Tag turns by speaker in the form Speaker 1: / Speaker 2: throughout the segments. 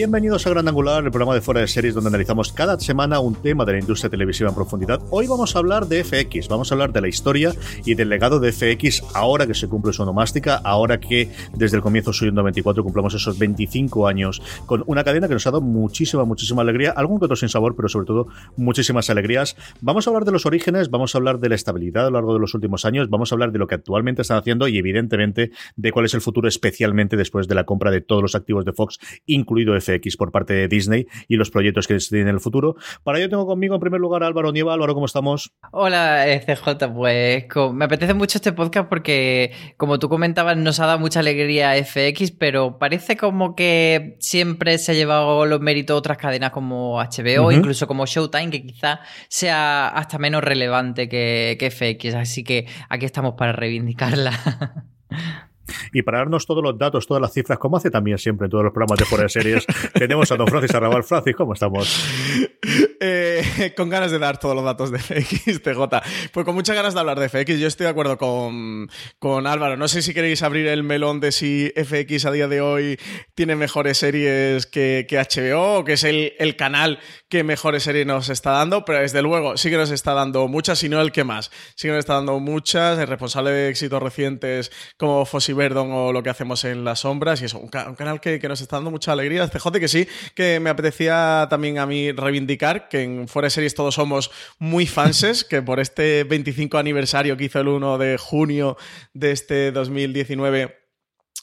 Speaker 1: Bienvenidos a Gran Angular, el programa de fuera de series donde analizamos cada semana un tema de la industria televisiva en profundidad. Hoy vamos a hablar de FX, vamos a hablar de la historia y del legado de FX ahora que se cumple su onomástica, ahora que desde el comienzo suyo en 94 cumplamos esos 25 años con una cadena que nos ha dado muchísima, muchísima alegría, algún que otro sin sabor, pero sobre todo muchísimas alegrías. Vamos a hablar de los orígenes, vamos a hablar de la estabilidad a lo largo de los últimos años, vamos a hablar de lo que actualmente están haciendo y evidentemente de cuál es el futuro, especialmente después de la compra de todos los activos de Fox, incluido FX por parte de Disney y los proyectos que tienen en el futuro. Para ello tengo conmigo en primer lugar a Álvaro Nieva. Álvaro, ¿cómo estamos?
Speaker 2: Hola, eh, CJ. Pues me apetece mucho este podcast porque, como tú comentabas, nos ha dado mucha alegría FX, pero parece como que siempre se ha llevado los méritos otras cadenas como HBO, incluso como Showtime, que quizá sea hasta menos relevante que, que FX. Así que aquí estamos para reivindicarla.
Speaker 1: Y para darnos todos los datos, todas las cifras, como hace también siempre en todos los programas de fuera de series, tenemos a don Francis Arrabal. Francis, ¿cómo estamos?
Speaker 3: Eh, con ganas de dar todos los datos de FX, TJ. Pues con muchas ganas de hablar de FX. Yo estoy de acuerdo con, con Álvaro. No sé si queréis abrir el melón de si FX a día de hoy tiene mejores series que, que HBO o que es el, el, canal que mejores series nos está dando, pero desde luego sí que nos está dando muchas, si no el que más. Sí que nos está dando muchas. El responsable de éxitos recientes como Fossi Verdon o lo que hacemos en las sombras. Y eso, un, canal que, que, nos está dando mucha alegría. CJ, que sí, que me apetecía también a mí reivindicar que en Fuera Series todos somos muy fanses, que por este 25 aniversario que hizo el 1 de junio de este 2019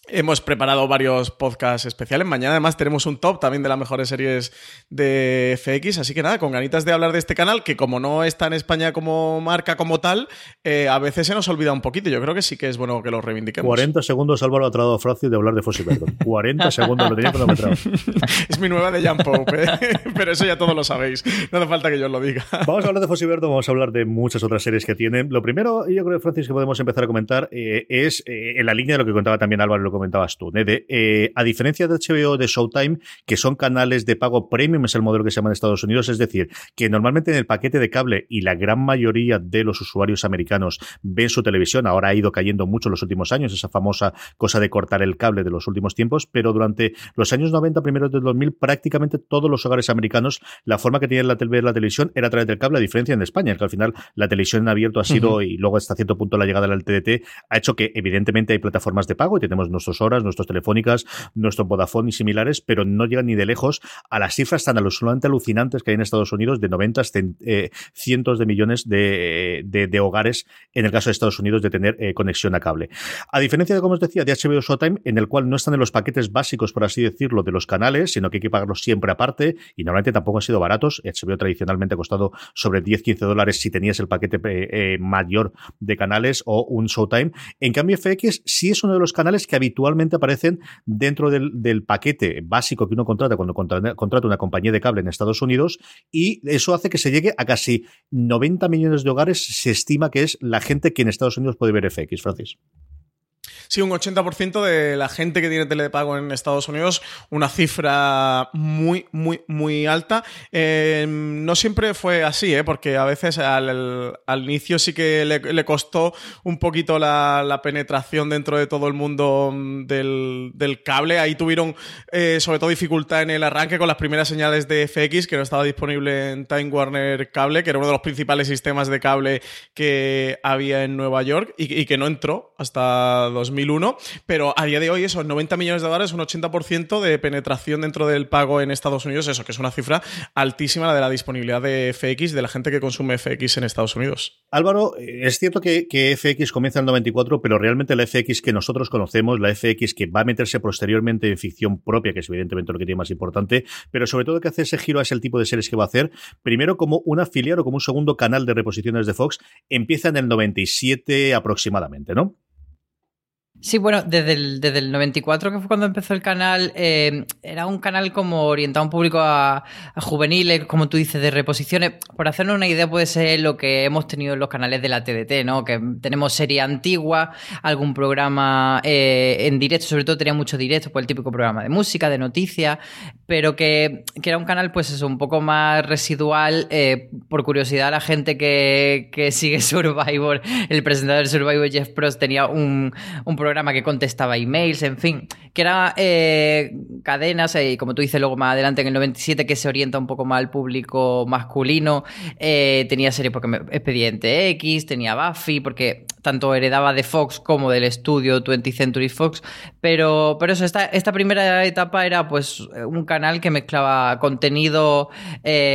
Speaker 3: Hemos preparado varios podcasts especiales. Mañana además tenemos un top también de las mejores series de FX. Así que nada, con ganitas de hablar de este canal, que como no está en España como marca como tal, eh, a veces se nos olvida un poquito. Yo creo que sí que es bueno que lo reivindiquemos.
Speaker 1: 40 segundos Álvaro ha tratado Francis de hablar de Fossi Verdon. 40 segundos, lo tenía cronometrado.
Speaker 3: es mi nueva de Jump Pope, ¿eh? pero eso ya todos lo sabéis. No hace falta que yo os lo diga.
Speaker 1: Vamos a hablar de Fossi Verdon, vamos a hablar de muchas otras series que tienen. Lo primero, yo creo, Francis, que podemos empezar a comentar eh, es en la línea de lo que contaba también Álvaro, lo comentabas tú. Eh, a diferencia de HBO de Showtime, que son canales de pago premium, es el modelo que se llama en Estados Unidos, es decir, que normalmente en el paquete de cable y la gran mayoría de los usuarios americanos ven su televisión, ahora ha ido cayendo mucho en los últimos años, esa famosa cosa de cortar el cable de los últimos tiempos, pero durante los años 90, primeros del 2000, prácticamente todos los hogares americanos, la forma que tienen la, ver la televisión era a través del cable, a diferencia en España, que al final la televisión en abierto ha sido, y luego hasta cierto punto la llegada del TDT, ha hecho que evidentemente hay plataformas de pago y tenemos nuestras horas, nuestros telefónicas, nuestro Vodafone y similares, pero no llegan ni de lejos a las cifras tan absolutamente alucinantes que hay en Estados Unidos de 90 eh, cientos de millones de, hogares en el caso de Estados Unidos de tener eh, conexión a cable. A diferencia de, como os decía, de HBO Showtime, en el cual no están en los paquetes básicos, por así decirlo, de los canales, sino que hay que pagarlos siempre aparte y normalmente tampoco han sido baratos. HBO tradicionalmente ha costado sobre 10-15 dólares si tenías el paquete eh, mayor de canales o un Showtime. En cambio, FX sí es uno de los canales que habitualmente aparecen dentro del, paquete básico que uno contrata cuando contrata una compañía de cable en Estados Unidos y eso hace que se llegue a casi 90 millones de hogares, se estima que es la gente que en Estados Unidos puede ver FX, Francis.
Speaker 3: Sí, un 80% de la gente que tiene telepago en Estados Unidos, una cifra muy, muy, muy alta. Em, no siempre fue así, ¿eh? porque a veces al, inicio sí que le, costó un poquito la, penetración dentro de todo el mundo mm, del, cable. Ahí tuvieron eh, sobre todo dificultad en el arranque con las primeras señales de FX, que no estaba disponible en Time Warner Cable, que era uno de los principales sistemas de cable que había en Nueva York y, y que no entró hasta 2000 2001, pero a día de hoy esos 90 millones de dólares, un 80% de penetración dentro del pago en Estados Unidos, eso que es una cifra altísima la de la disponibilidad de FX, de la gente que consume FX en Estados Unidos.
Speaker 1: Álvaro, es cierto que, FX comienza en el 94, pero realmente la FX que nosotros conocemos, la FX que va a meterse posteriormente en ficción propia, que es evidentemente lo que tiene más importante, pero sobre todo que hace ese giro a ese tipo de series que va a hacer, primero como una filial o como un segundo canal de reposiciones de Fox, empieza en el 97 aproximadamente, ¿no?
Speaker 2: Sí, bueno, desde el, desde el 94, que fue cuando empezó el canal, eh, era un canal como orientado a un público a, juveniles, como tú dices, de reposiciones. Por hacernos una idea, puede ser lo que hemos tenido en los canales de la TDT, ¿no? Que tenemos serie antigua, algún programa eh, en directo, sobre todo tenía mucho directo, pues el típico programa de música, de noticias, pero que, que era un canal, pues eso, un poco más residual. Eh, por curiosidad, la gente que, que sigue Survivor, el presentador de Survivor, Jeff Prost, tenía un, un programa programa que contestaba emails, en fin, que era eh, cadenas, y eh, como tú dices luego más adelante en el 97, que se orienta un poco más al público masculino. Eh, tenía series porque Expediente X, tenía Buffy, porque tanto heredaba de Fox como del estudio 20th Century Fox. Pero, pero eso, esta, primera etapa era pues un canal que mezclaba contenido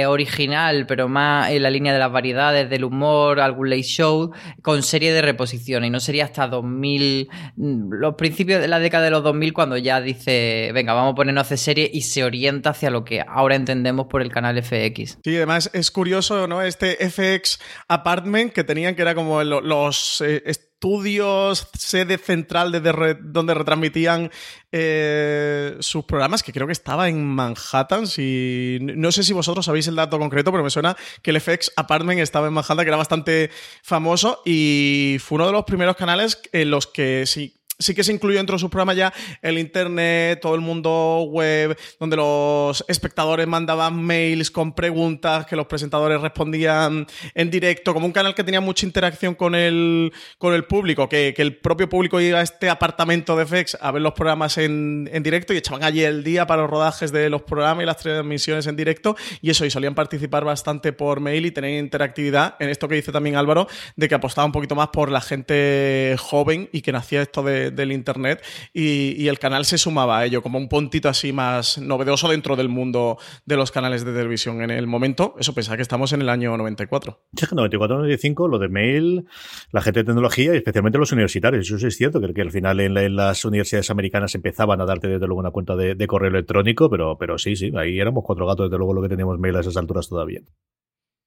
Speaker 2: original, pero más en la línea de las variedades, del humor, algún late show, con serie de reposición. Y no sería hasta 2000 los principios de la década de los 2000 cuando ya dice, venga, vamos a ponernos a hacer serie y se orienta hacia lo que ahora entendemos por el canal FX.
Speaker 3: Sí, además es curioso, ¿no? Este FX Apartment que tenían que era como los... Eh, estudios, sede central de donde retransmitían eh, sus programas, que creo que estaba en Manhattan. Si, no sé si vosotros sabéis el dato concreto, pero me suena que el FX Apartment estaba en Manhattan, que era bastante famoso y fue uno de los primeros canales en los que sí sí que se incluyó dentro de sus programas ya el internet, todo el mundo web, donde los espectadores mandaban mails con preguntas que los presentadores respondían en directo, como un canal que tenía mucha interacción con el, con el público, que, el propio público iba a este apartamento de FX a ver los programas en, directo y echaban allí el día para los rodajes de los programas y las transmisiones en directo y eso, y solían participar bastante por mail y tener interactividad en esto que dice también Álvaro, de que apostaba un poquito más por la gente joven y que nacía esto de del Internet y, el canal se sumaba a ello como un puntito así más novedoso dentro del mundo de los canales de televisión en el momento. Eso pensaba que estamos en el año 94.
Speaker 1: Sí, 94, 95, lo de mail, la gente de tecnología y especialmente los universitarios. Eso sí es cierto, que, que al final en, las universidades americanas empezaban a darte desde luego una cuenta de, de correo electrónico, pero, pero sí, sí, ahí éramos cuatro gatos, desde luego lo que teníamos mail a esas alturas todavía.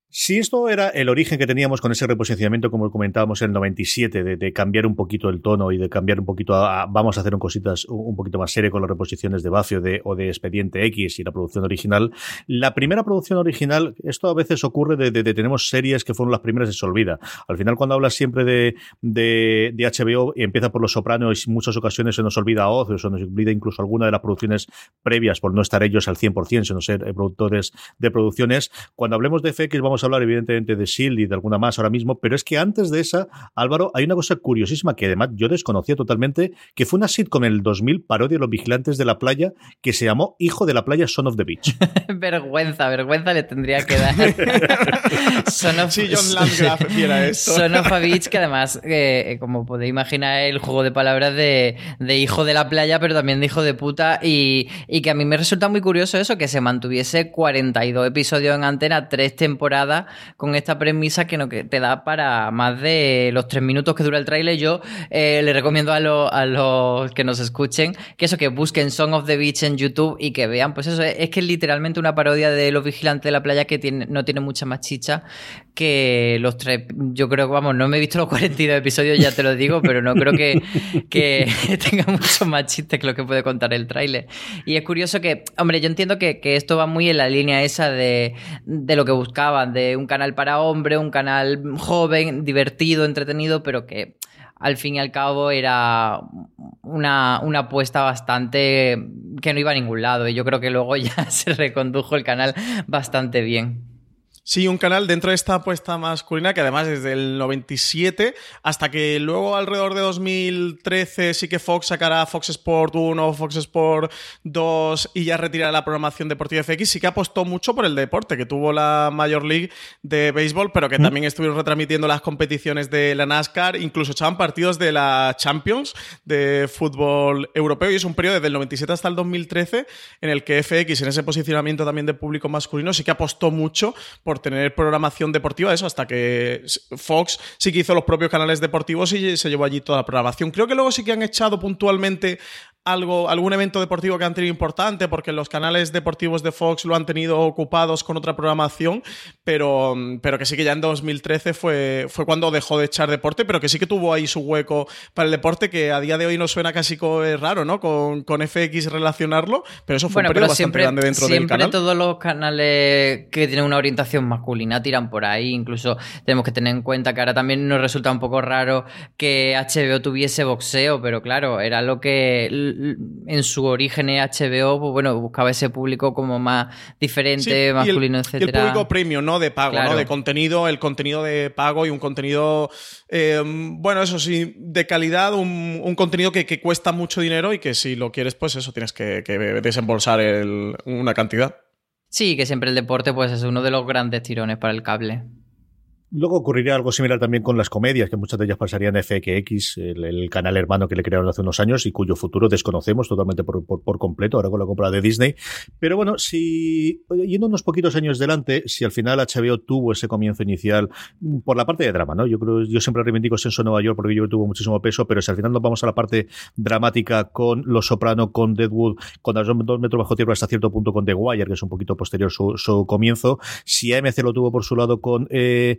Speaker 1: Si esto era el origen que teníamos con ese reposicionamiento, como comentábamos en el 97, de, cambiar un poquito el tono y de cambiar un poquito a, vamos a hacer un cositas un, poquito más serio con las reposiciones de Buffy o de, o de Expediente X y la producción original, la primera producción original, esto a veces ocurre de, de, tenemos series que fueron las primeras y se olvida. Al final, cuando hablas siempre de, de, HBO y empieza por Los Sopranos, y en muchas ocasiones se nos olvida Oz, o se nos olvida incluso alguna de las producciones previas por no estar ellos al 100%, sino ser eh, productores de producciones. Cuando hablemos de FX, vamos a hablar evidentemente de Shield y de alguna más ahora mismo, pero es que antes de esa, Álvaro, hay una cosa curiosísima que además yo desconocía totalmente, que fue una sitcom en el 2000, parodia de los vigilantes de la playa, que se llamó Hijo de la playa, Son of the Beach.
Speaker 2: vergüenza, vergüenza le tendría que dar.
Speaker 3: son of, sí, John Landgraf esto.
Speaker 2: Son of a Beach, que además, eh, como podéis imaginar, el juego de palabras de, de, hijo de la playa, pero también de hijo de puta, y, y que a mí me resulta muy curioso eso, que se mantuviese 42 episodios en antena, tres temporadas con esta premisa que, no, que te da para más de los tres minutos que dura el tráiler. Yo eh, le recomiendo a, a, los que nos escuchen que eso, que busquen Song of the Beach en YouTube y que vean, pues eso, es, que es literalmente una parodia de Los Vigilantes de la Playa que tiene, no tiene mucha más chicha que los tres. Yo creo que, vamos, no me he visto los 42 episodios, ya te lo digo, pero no creo que, que tenga mucho más chiste que lo que puede contar el tráiler. Y es curioso que, hombre, yo entiendo que, que, esto va muy en la línea esa de, de lo que buscaban, de un canal para hombre, un canal joven, divertido, entretenido, pero que al fin y al cabo era una, una, apuesta bastante que no iba a ningún lado y yo creo que luego ya se recondujo el canal bastante bien.
Speaker 3: Sí, un canal dentro de esta apuesta masculina que además desde el 97 hasta que luego alrededor de 2013 sí que Fox sacará Fox Sport 1, Fox Sport 2 y ya retirará la programación deportiva FX, sí que apostó mucho por el deporte, que tuvo la Major League de béisbol, pero que también estuvieron retransmitiendo las competiciones de la NASCAR, incluso echaban partidos de la Champions de fútbol europeo y es un periodo desde el 97 hasta el 2013 en el que FX en ese posicionamiento también de público masculino sí que apostó mucho por tener programación deportiva, eso, hasta que Fox sí que hizo los propios canales deportivos y se llevó allí toda la programación. Creo que luego sí que han echado puntualmente algo, algún evento deportivo que han tenido importante, porque los canales deportivos de Fox lo han tenido ocupados con otra programación, pero, pero que sí que ya en 2013 fue, fue cuando dejó de echar deporte, pero que sí que tuvo ahí su hueco para el deporte, que a día de hoy no suena casi raro, ¿no? Con, con FX relacionarlo, pero eso fue un periodo bastante grande dentro del canal.
Speaker 2: Siempre todos los canales que tienen una orientación masculina tiran por ahí, incluso tenemos que tener en cuenta que ahora también nos resulta un poco raro que HBO tuviese boxeo, pero claro, era lo que en su origen HBO, pues bueno, buscaba ese público como más diferente, masculino, etc.
Speaker 3: El público premium, ¿no? De pago, ¿no? De contenido, el contenido de pago y un contenido, eh, bueno, eso sí, de calidad, un, contenido que, cuesta mucho dinero y que si lo quieres, pues eso, tienes que, desembolsar una cantidad.
Speaker 2: Sí, que siempre el deporte pues es uno de los grandes tirones para el cable.
Speaker 1: Luego ocurriría algo similar también con las comedias, que muchas de ellas pasarían FX, el, canal hermano que le crearon hace unos años y cuyo futuro desconocemos totalmente por, completo, ahora con la compra de Disney. Pero bueno, si, yendo unos poquitos años delante, si al final HBO tuvo ese comienzo inicial mm, por la parte de drama, ¿no? Yo creo, yo siempre reivindico Senso Nueva York porque yo tuvo muchísimo peso, pero si al final nos vamos a la parte dramática con Los Soprano, con Deadwood, con Dos metros bajo tierra hasta cierto punto con The Wire, que es un poquito posterior su, su comienzo, si AMC lo tuvo por su lado con eh,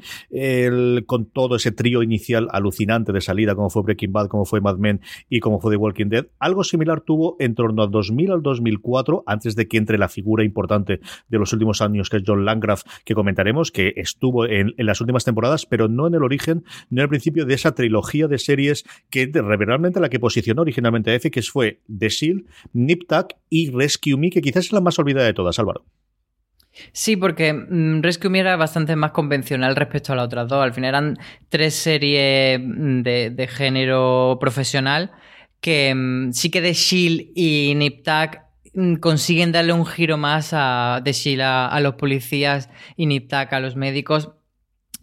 Speaker 1: con todo ese trío inicial alucinante de salida, como fue Breaking Bad, como fue Mad Men y como fue The Walking Dead. Algo similar tuvo en torno al 2000 al 2004, antes de que entre la figura importante de los últimos años, que es John Landgraf, que comentaremos, que estuvo en, las últimas temporadas, pero no en el origen, no en el principio de esa trilogía de series que realmente la que posicionó originalmente a F, que fue The Shield, Nip Tuck y Rescue Me, que quizás es la más olvidada de todas, Álvaro.
Speaker 2: Sí, porque mm, Rescue Me era bastante más convencional respecto a las otras dos. Al final eran tres series mm, de, género profesional que mm, sí que The Shield y Nip consiguen darle un giro más a The Shield a, los policías y Nip a los médicos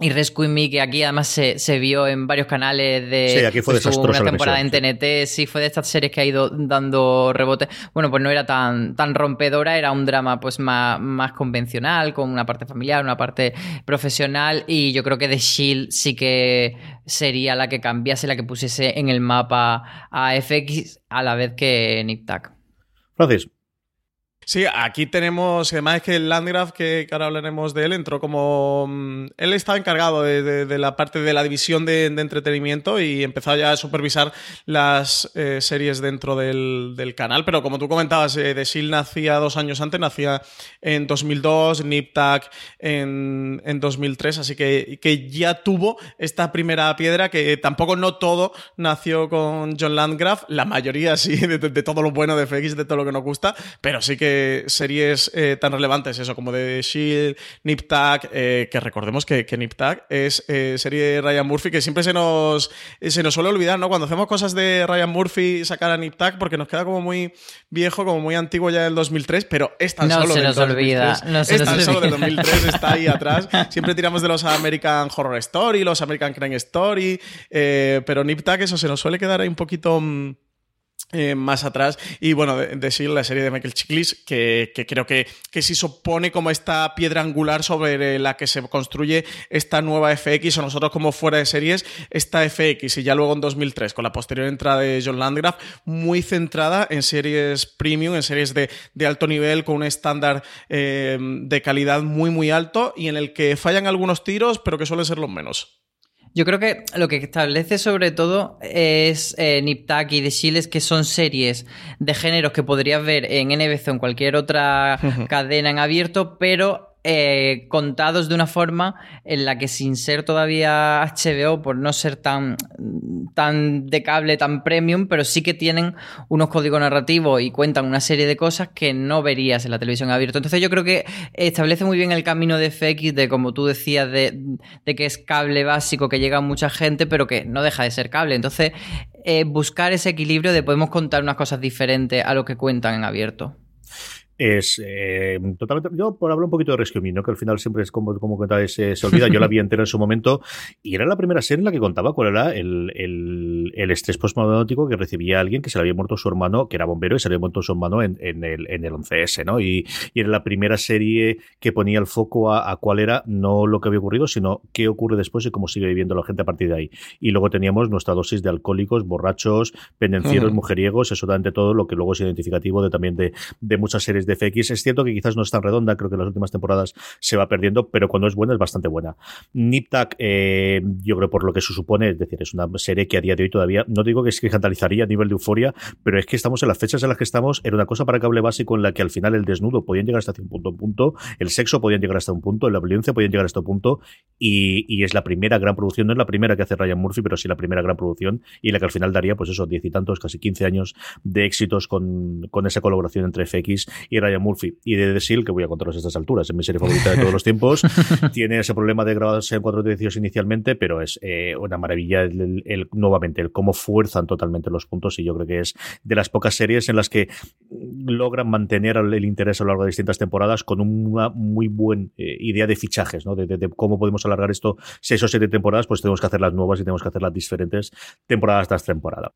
Speaker 2: y Rescue Me, que aquí además se, vio en varios canales de.
Speaker 1: Sí, aquí fue pues,
Speaker 2: Una temporada en TNT, sí. fue de estas series que ha ido dando rebote. Bueno, pues no era tan, tan rompedora, era un drama pues más, más convencional, con una parte familiar, una parte profesional. Y yo creo que The Shield sí que sería la que cambiase, la que pusiese en el mapa a FX a la vez que Nick Tack.
Speaker 1: Francis.
Speaker 3: Sí, aquí tenemos, además es que el Landgraf, que, ahora hablaremos de él, entró como... Mm, él estaba encargado de, la parte de la división de, entretenimiento y empezó ya a supervisar las eh, series dentro del, canal, pero como tú comentabas, eh, The Shield nacía dos años antes, nacía en 2002, Nip en, en 2003, así que, ya tuvo esta primera piedra que tampoco no todo nació con John Landgraf, la mayoría sí, de todo lo bueno de FX, de todo lo que nos gusta, pero sí que series eh, tan relevantes, eso como de Shield, Nip eh, que recordemos que, que Nip es eh, serie de Ryan Murphy que siempre se nos, se nos suele olvidar, ¿no? Cuando hacemos cosas de Ryan Murphy, sacar a Nip porque nos queda como muy viejo, como muy antiguo ya del 2003, pero es tan solo del 2003. es tan solo del 2003, está ahí atrás. Siempre tiramos de los American Horror Story, los American Crime Story, pero Nip eso se nos suele quedar ahí un poquito mm, eh, más atrás. Y bueno, decir la serie de Michael Chiklis, que, creo que, que sí supone como esta piedra angular sobre la que se construye esta nueva FX, o nosotros como fuera de series, esta FX, y ya luego en 2003, con la posterior entrada de John Landgraf, muy centrada en series premium, en series de, alto nivel, con un estándar eh, de calidad muy, muy alto, y en el que fallan algunos tiros, pero que suelen ser los menos.
Speaker 2: Yo creo que lo que establece sobre todo es eh, Niptak y The que son series de géneros que podrías ver en NBC o en cualquier otra cadena en abierto, pero eh, contados de una forma en la que sin ser todavía HBO, por no ser tan, tan de cable, tan premium, pero sí que tienen unos códigos narrativos y cuentan una serie de cosas que no verías en la televisión abierta. Entonces yo creo que establece muy bien el camino de FX, de como tú decías, de, que es cable básico, que llega a mucha gente, pero que no deja de ser cable. Entonces, eh, buscar ese equilibrio de podemos contar unas cosas diferentes a lo que cuentan en abierto
Speaker 1: es eh, totalmente. Yo, por hablar un poquito de Rescue Me, ¿no? que al final siempre es como, como se, se olvida. Yo la vi entera en su momento y era la primera serie en la que contaba cuál era el, el, el estrés postmodernático que recibía alguien que se le había muerto su hermano, que era bombero y se le había muerto su hermano en, en el, en el 11S. ¿no? Y, y, era la primera serie que ponía el foco a, a, cuál era no lo que había ocurrido, sino qué ocurre después y cómo sigue viviendo la gente a partir de ahí. Y luego teníamos nuestra dosis de alcohólicos, borrachos, pendencieros, mujeriegos, absolutamente todo lo que luego es identificativo de también de, de muchas series de FX. Es cierto que quizás no es tan redonda, creo que en las últimas temporadas se va perdiendo, pero cuando es buena es bastante buena. Niptak, eh, yo creo por lo que se supone, es decir, es una serie que a día de hoy todavía, no digo que es que a nivel de euforia, pero es que estamos en las fechas en las que estamos, era una cosa para cable básico en la que al final el desnudo podían llegar hasta un punto, un punto, el sexo podían llegar hasta un punto, la violencia podían llegar hasta un punto, y, y, es la primera gran producción, no es la primera que hace Ryan Murphy, pero sí la primera gran producción, y la que al final daría, pues eso, diez y tantos, casi 15 años de éxitos con, con esa colaboración entre FX y Ryan Murphy y de The Seal, que voy a contaros a estas alturas, es mi serie favorita de todos los tiempos. Tiene ese problema de grabarse en cuatro edificios inicialmente, pero es eh, una maravilla el, nuevamente el cómo fuerzan totalmente los puntos y yo creo que es de las pocas series en las que logran mantener el interés a lo largo de distintas temporadas con una muy buena eh, idea de fichajes, ¿no? De, de, cómo podemos alargar esto seis o siete temporadas, pues tenemos que hacer las nuevas y tenemos que hacer las diferentes temporadas tras temporada.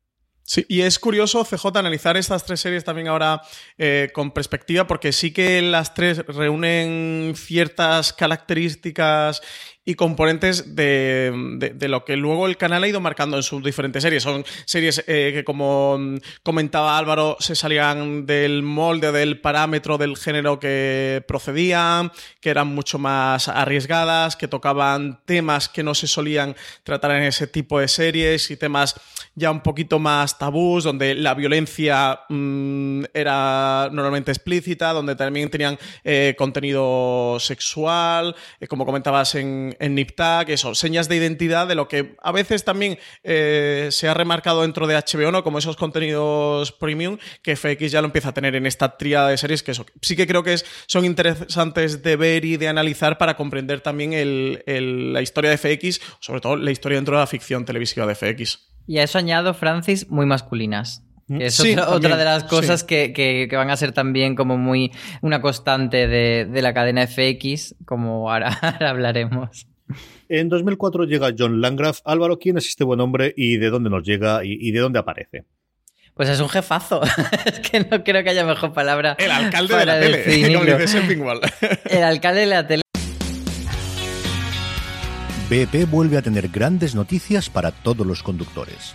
Speaker 3: Sí, y es curioso, CJ, analizar estas tres series también ahora eh, con perspectiva, porque sí que las tres reúnen ciertas características y componentes de, de, lo que luego el canal ha ido marcando en sus diferentes series. Son series eh, que, como mm, comentaba Álvaro, se salían del molde, del parámetro del género que procedían, que eran mucho más arriesgadas, que tocaban temas que no se solían tratar en ese tipo de series y temas ya un poquito más tabús, donde la violencia mmm, era normalmente explícita, donde también tenían eh, contenido sexual, eh, como comentabas en, en NipTag, eso, señas de identidad de lo que a veces también eh, se ha remarcado dentro de HBO, ¿no? Como esos contenidos premium que FX ya lo empieza a tener en esta tríada de series, que eso sí que creo que es, son interesantes de ver y de analizar para comprender también el, la historia de FX, sobre todo la historia dentro de la ficción televisiva de FX.
Speaker 2: Y a eso añado, Francis, muy masculinas. Que es otra, de las cosas que, van a ser también como muy una constante de, la cadena FX, como ahora, hablaremos.
Speaker 1: En 2004 llega John Landgraf. Álvaro, ¿quién es este buen hombre y de dónde nos llega y, de dónde aparece?
Speaker 2: Pues es un jefazo. es que no creo que haya mejor palabra.
Speaker 3: El alcalde de la tele, como dice
Speaker 2: El alcalde de la tele.
Speaker 4: BP vuelve a tener grandes noticias para todos los conductores.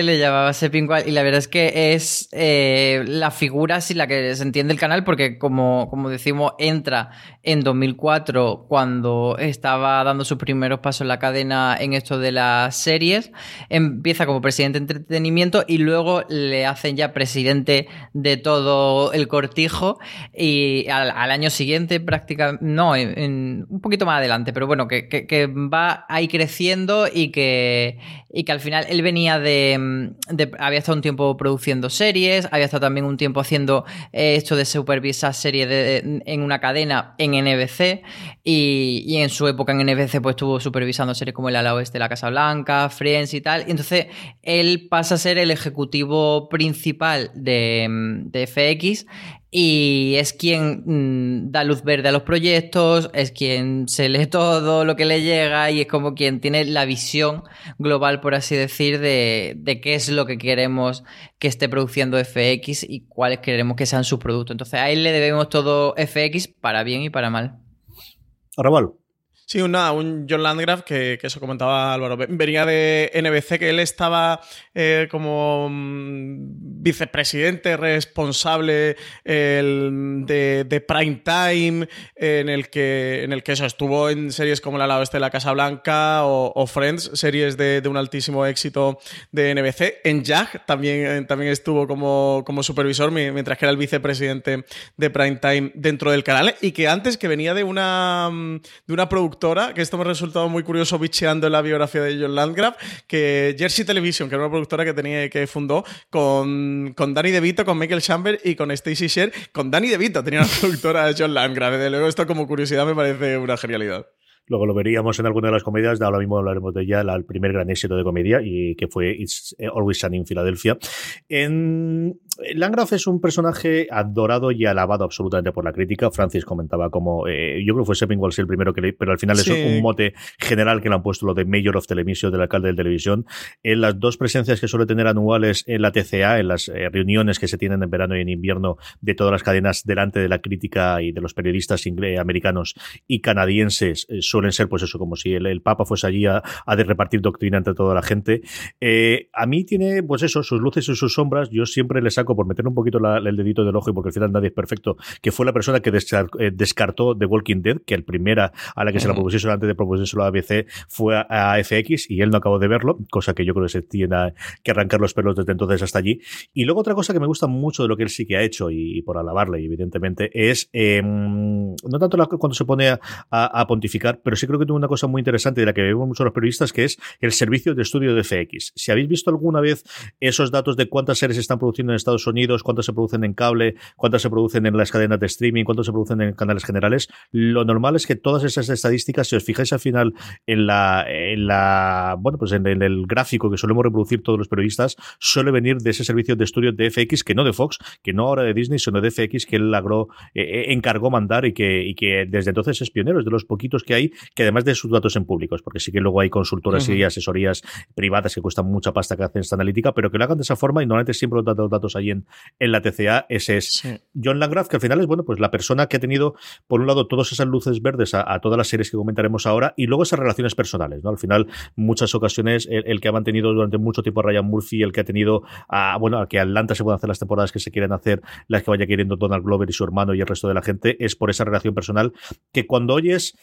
Speaker 2: Le llamaba Sepingual y la verdad es que es eh, la figura sin la que se entiende el canal porque como, como decimos entra en 2004 cuando estaba dando sus primeros pasos en la cadena en esto de las series empieza como presidente de entretenimiento y luego le hacen ya presidente de todo el cortijo y al, año siguiente prácticamente no en, un poquito más adelante pero bueno que, que va ahí creciendo y que y que al final él venía de, había estado un tiempo produciendo series, había estado también un tiempo haciendo eh, esto de supervisar series en una cadena en NBC y, en su época en NBC pues estuvo supervisando series como El ala oeste, La Casa Blanca, Friends y tal. Y entonces él pasa a ser el ejecutivo principal de, de FX y es quien mm, da luz verde a los proyectos, es quien se lee todo lo que le llega y es como quien tiene la visión global, por así decir, de, de qué es lo que queremos que esté produciendo FX y cuáles queremos que sean sus productos. Entonces a él le debemos todo FX para bien y para mal.
Speaker 1: Arrabal.
Speaker 3: Sí, un John Landgraf que, eso comentaba Álvaro. Venía de NBC, que él estaba eh, como mm, vicepresidente responsable de, Prime Time, en el que, en el que eso estuvo en series como La Oeste de la Casa Blanca o, Friends, series de, un altísimo éxito de NBC. En Jack también, también estuvo como, como supervisor, mientras que era el vicepresidente de Prime Time dentro del canal. Y que antes que venía de una, de una productora que esto me ha resultado muy curioso bicheando en la biografía de John Landgraf, que Jersey Television, que era una productora que tenía que fundó con, con Danny DeVito, con Michael Chamber y con Stacey Sher. Con Danny DeVito tenía una productora John Landgraf. De luego, esto como curiosidad me parece una genialidad.
Speaker 1: Luego lo veríamos en alguna de las comedias, ahora mismo hablaremos de ella, el primer gran éxito de comedia, y que fue It's Always Sunny in Philadelphia. En Landgraf es un personaje adorado y alabado absolutamente por la crítica. Francis comentaba como, eh, yo creo que fue Sepping Walsh el primero que leí, pero al final es un mote general que le han puesto lo de Mayor of Television, del alcalde de televisión. En las dos presencias que suele tener anuales en la TCA, en las eh, reuniones que se tienen en verano y en invierno de todas las cadenas delante de la crítica y de los periodistas americanos y canadienses, eh, suelen ser pues eso, como si el, Papa fuese allí a, de repartir doctrina entre toda la gente. a mí tiene, pues eso, sus luces y sus sombras. Yo siempre le saco por meter un poquito el dedito del ojo y porque al final nadie es perfecto, que fue la persona que eh, descartó The Walking Dead, que el primera a la que se la propusieron antes de proponérselo a ABC fue a, FX y él no acabó de verlo, cosa que yo creo que se tiene que arrancar los pelos desde entonces hasta allí. Y luego otra cosa que me gusta mucho de lo que él sí que ha hecho, y, por alabarle, evidentemente, es em, no tanto cuando se pone a, pontificar, pero sí creo que tiene una cosa muy interesante de la que vemos muchos los periodistas, que es el servicio de estudio de FX. Si habéis visto alguna vez esos datos de cuántas series se están produciendo en Estados Estados Unidos, cuántas se producen en cable, cuántas se producen en las cadenas de streaming, cuántas se producen en canales generales. Lo normal es que todas esas estadísticas, si os fijáis al final en la, en la bueno, pues en, el gráfico que solemos reproducir todos los periodistas, suele venir de ese servicio de estudio de FX, que no de Fox, que no ahora de Disney, sino de FX, que él logró, eh, eh, encargó mandar y que, y que desde entonces es pionero, es de los poquitos que hay, que además de sus datos en públicos, porque sí que luego hay consultoras y asesorías privadas que cuestan mucha pasta que hacen esta analítica, pero que lo hagan de esa forma y normalmente siempre los datos en, la TCA, ese es John Landgraf, que al final es, bueno, pues la persona que ha tenido, por un lado, todas esas luces verdes a, todas las series que comentaremos ahora y luego esas relaciones personales, ¿no? Al final, muchas ocasiones, el, que ha mantenido durante mucho tiempo a Ryan Murphy, el que ha tenido a, bueno, a que Atlanta se pueda hacer las temporadas que se quieren hacer, las que vaya queriendo Donald Glover y su hermano y el resto de la gente, es por esa relación personal que cuando oyes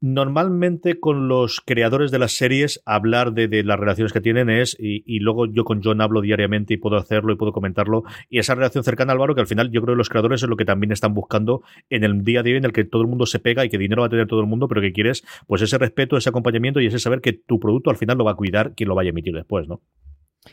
Speaker 1: Normalmente con los creadores de las series hablar de, las relaciones que tienen es, y, luego yo con John hablo diariamente y puedo hacerlo y puedo comentarlo, y esa relación cercana Álvaro que al final yo creo que los creadores es lo que también están buscando en el día de hoy en el que todo el mundo se pega y que dinero va a tener todo el mundo, pero que quieres pues ese respeto, ese acompañamiento y ese saber que tu producto al final lo va a cuidar quien lo vaya a emitir después, ¿no?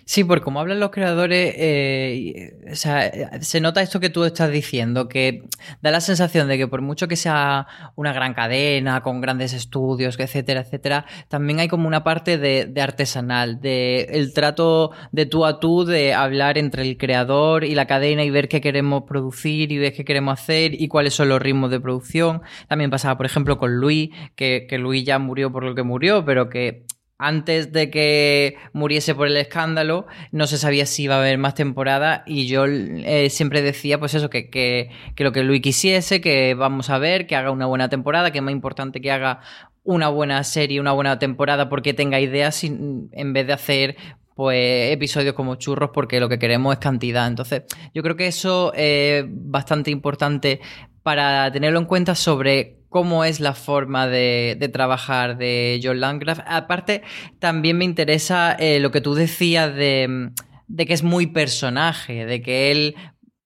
Speaker 2: Sí, porque como hablan los creadores, eh, o sea, se nota esto que tú estás diciendo, que da la sensación de que por mucho que sea una gran cadena, con grandes estudios, etcétera, etcétera, también hay como una parte de, artesanal, de el trato de tú a tú, de hablar entre el creador y la cadena y ver qué queremos producir y ver qué queremos hacer y cuáles son los ritmos de producción. También pasaba, por ejemplo, con Luis, que Luis ya murió por lo que murió, pero que antes de que muriese por el escándalo, no se sabía si iba a haber más temporada y yo eh, siempre decía, pues eso, que, que, lo que Luis quisiese, que vamos a ver, que haga una buena temporada, que es más importante que haga una buena serie, una buena temporada porque tenga ideas en vez de hacer pues episodios como churros porque lo que queremos es cantidad. Entonces, yo creo que eso es bastante importante para tenerlo en cuenta sobre cómo es la forma de, trabajar de John Landgraf. Aparte, también me interesa eh, lo que tú decías de, de que es muy personaje, de que él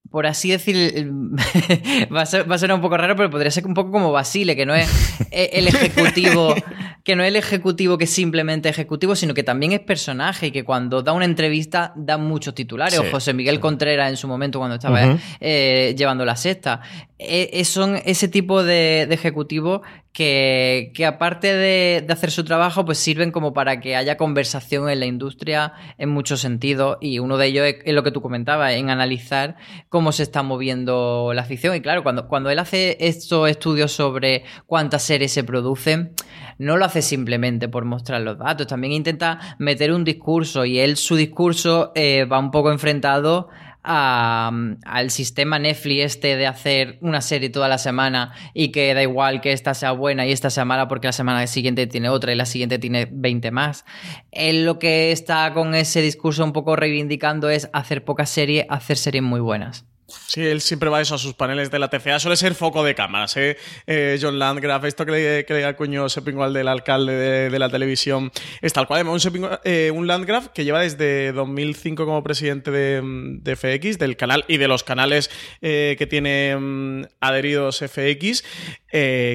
Speaker 2: por así decir, va a, ser, va a ser un poco raro, pero podría ser un poco como Basile, que no es el ejecutivo, que no es el ejecutivo que es simplemente ejecutivo, sino que también es personaje y que cuando da una entrevista da muchos titulares. o José Miguel Contreras en su momento cuando estaba eh, llevando la sexta. E, son ese tipo de, de ejecutivos que, aparte de, hacer su trabajo, pues sirven como para que haya conversación en la industria en muchos sentidos. Y uno de ellos es, lo que tú comentabas, en analizar cómo se está moviendo la ficción. Y claro, cuando, cuando él hace estos estudios sobre cuántas series se producen, no lo hace simplemente por mostrar los datos, también intenta meter un discurso y él su discurso eh, va un poco enfrentado al sistema Netflix este de hacer una serie toda la semana y que da igual que esta sea buena y esta sea mala porque la semana siguiente tiene otra y la siguiente tiene 20 más. Él lo que está con ese discurso un poco reivindicando es hacer pocas series, hacer series muy buenas.
Speaker 3: Sí, él siempre va eso a sus paneles de la TCA. Suele ser foco de cámaras, ¿eh? eh John Landgraf, esto que le, que le da coño Sepping del alcalde de, la televisión, es tal cual. Un, eh, un Landgraf que lleva desde 2005 como presidente de, FX, del canal y de los canales eh, que tiene mm, adheridos FX.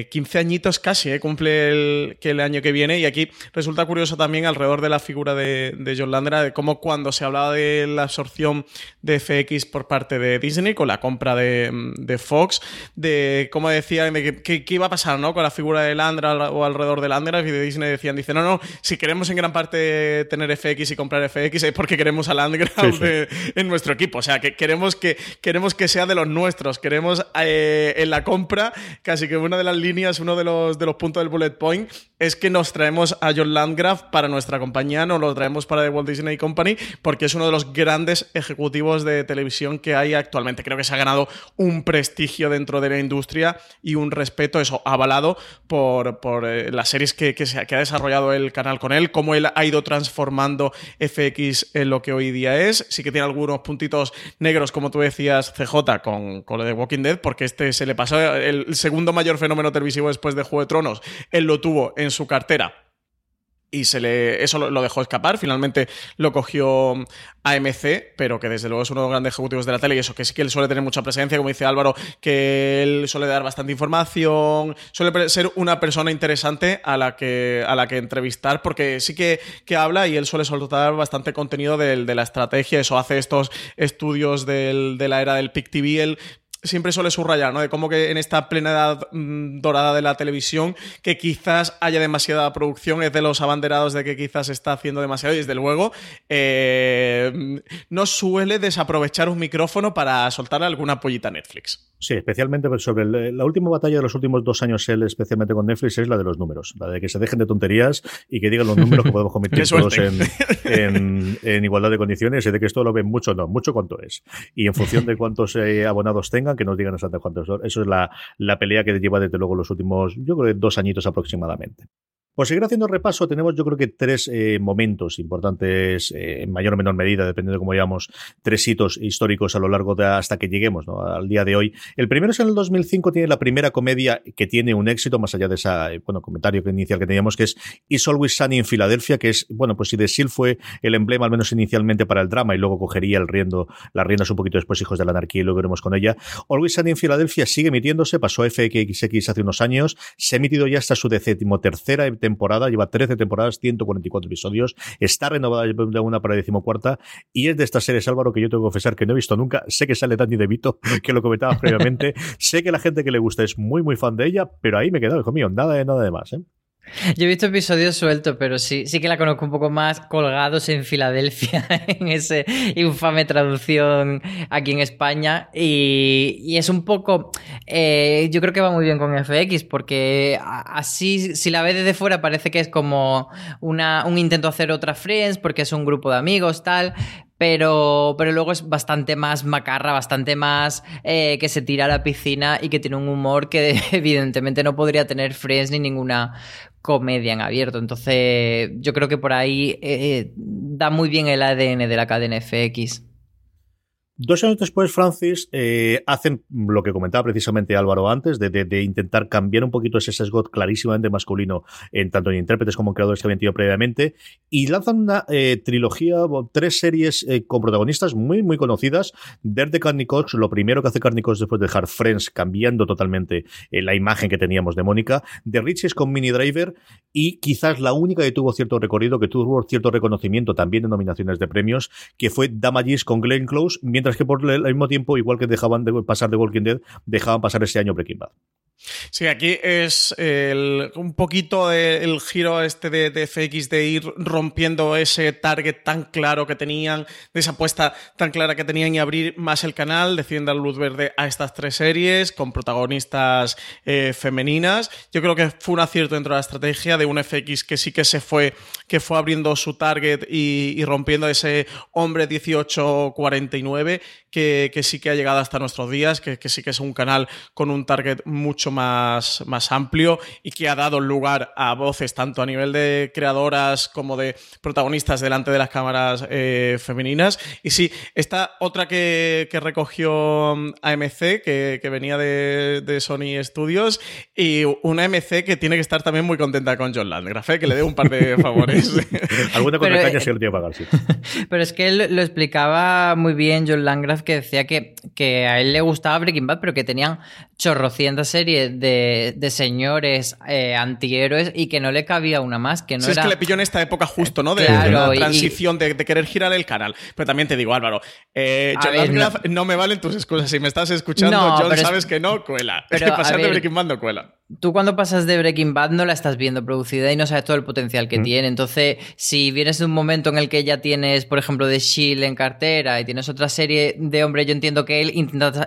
Speaker 3: 15 añitos casi, cumple el, que el año que viene. Y aquí resulta curioso también alrededor de la figura de, de John Landgraf, de cómo cuando se hablaba de la absorción de FX por parte de Disney, con la compra de, Fox, de cómo decía qué iba a pasar ¿no? con la figura de Landra o alrededor de Landra, y de Disney decían, dice, no, no, si queremos en gran parte tener FX y comprar FX es porque queremos a Landgraf en nuestro equipo, o sea, que queremos que, queremos que sea de los nuestros, queremos eh, en la compra, casi que una de las líneas, uno de los, de los puntos del bullet point es que nos traemos a John Landgraf para nuestra compañía, nos lo traemos para The Walt Disney Company, porque es uno de los grandes ejecutivos de televisión que hay actualmente. Creo que se ha ganado un prestigio dentro de la industria y un respeto, eso, avalado por, eh, las series que, se, ha desarrollado el canal con él, cómo él ha ido transformando FX en lo que hoy día es. Sí que tiene algunos puntitos negros, como tú decías, CJ, con, con lo de Walking Dead, porque este se le pasó el segundo mayor fenómeno televisivo después de Juego de Tronos. Él lo tuvo en su cartera y se le, eso lo, dejó escapar. Finalmente lo cogió AMC, pero que desde luego es uno de los grandes ejecutivos de la tele y eso que sí que él suele tener mucha presencia, como dice Álvaro, que él suele dar bastante información, suele ser una persona interesante a la que, a la que entrevistar, porque sí que, que habla y él suele soltar bastante contenido de, la estrategia, eso hace estos estudios de la era del PIC TV, él siempre suele subrayar, ¿no? De cómo que en esta plena edad mm, dorada de la televisión, que quizás haya demasiada producción, es de los abanderados de que quizás está haciendo demasiado, y desde luego eh, no suele desaprovechar un micrófono para soltarle alguna pollita a Netflix.
Speaker 1: Sí, especialmente sobre la última batalla de los últimos dos años, él, especialmente con Netflix, es la de los números, la de que se dejen de tonterías y que digan los números que podemos cometer todos en, igualdad de condiciones y de que esto lo ven mucho, no, mucho cuánto es. Y en función de cuántos eh, abonados tengan, que nos digan exactamente cuántos son. Eso es la, la pelea que lleva desde luego los últimos, yo creo, dos añitos aproximadamente. Por seguir haciendo repaso, tenemos yo creo que tres eh, momentos importantes, eh, en mayor o menor medida, dependiendo de cómo llamamos, tres hitos históricos a lo largo de hasta que lleguemos al día de hoy. El primero es en el 2005, tiene la primera comedia que tiene un éxito, más allá de ese bueno, comentario inicial que teníamos, que es Is Always Sunny en Filadelfia, que es, bueno, pues si The Seal fue el emblema, al menos inicialmente, para el drama, y luego cogería el riendo, las riendas un poquito después, Hijos de la Anarquía, y lo veremos con ella. Always Sunny en Filadelfia sigue emitiéndose, pasó a FXX hace unos años, se ha emitido ya hasta su decimotercera temporada, lleva 13 temporadas, 144 episodios, está renovada de una para decimocuarta y es de estas series, Álvaro, que yo tengo que confesar que no he visto nunca. Sé que sale Dani De Vito, que lo comentaba previamente. sé que la gente que le gusta es muy, muy fan de ella, pero ahí me he quedado, hijo mío, nada de nada de más, ¿eh?
Speaker 2: Yo he visto episodios sueltos, pero sí, sí que la conozco un poco más colgados en Filadelfia, en esa infame traducción aquí en España. Y, es un poco. Eh, yo creo que va muy bien con FX, porque así, si la ves desde fuera, parece que es como una, un intento hacer otra Friends, porque es un grupo de amigos, tal. Pero, pero luego es bastante más macarra, bastante más eh, que se tira a la piscina y que tiene un humor que evidentemente no podría tener Friends ni ninguna comedia en abierto. Entonces, yo creo que por ahí eh, da muy bien el ADN de la cadena FX.
Speaker 1: Dos años después, Francis, eh, hacen lo que comentaba precisamente Álvaro antes, de, intentar cambiar un poquito ese sesgo clarísimamente masculino, en tanto en intérpretes como en creadores que habían tenido previamente, y lanzan una eh, trilogía, tres series eh, con protagonistas muy, muy conocidas. Dirt de Carney Cox, lo primero que hace Carney después de dejar Friends, cambiando totalmente la imagen que teníamos de Mónica. The Riches con Mini Driver, y quizás la única que tuvo cierto recorrido, que tuvo cierto reconocimiento también en nominaciones de premios, que fue Damages con Glenn Close, que por el mismo tiempo, igual que dejaban de pasar de Walking Dead, dejaban pasar ese año Breaking Bad.
Speaker 3: Sí, aquí es un poquito el giro este de, FX de ir rompiendo ese target tan claro que tenían, de esa apuesta tan clara que tenían y abrir más el canal, deciden dar luz verde a estas tres series con protagonistas eh, femeninas. Yo creo que fue un acierto dentro de la estrategia de un FX que sí que se fue, que fue abriendo su target y, rompiendo ese hombre 1849 que, que, sí que ha llegado hasta nuestros días, que, que sí que es un canal con un target mucho más, más amplio y que ha dado lugar a voces tanto a nivel de creadoras como de protagonistas delante de las cámaras eh, femeninas. Y sí, esta otra que, recogió mm, AMC, que, que venía de, Sony Studios, y una AMC que tiene que estar también muy contenta con John Landgraf, ¿eh? que le dé un par de favores.
Speaker 1: Alguna contracaña sí lo tiene que pagar, sí.
Speaker 2: Pero es que él lo explicaba muy bien John Landgraf, que decía que, que a él le gustaba Breaking Bad, pero que tenían chorrocientas series de, señores eh, antihéroes y que no le cabía una más. Que no
Speaker 3: es que le pilló en esta época justo, ¿no? De, la transición, de, querer girar el canal. Pero también te digo, Álvaro, eh, no... me valen tus excusas. Si me estás escuchando, John, sabes que no, cuela. es que pasar de Breaking Bad no cuela.
Speaker 2: Tú cuando pasas de Breaking Bad no la estás viendo producida y no sabes todo el potencial que mm. tiene. Entonces, si vienes de un momento en el que ya tienes, por ejemplo, de Shield en cartera y tienes otra serie de hombre, yo entiendo que él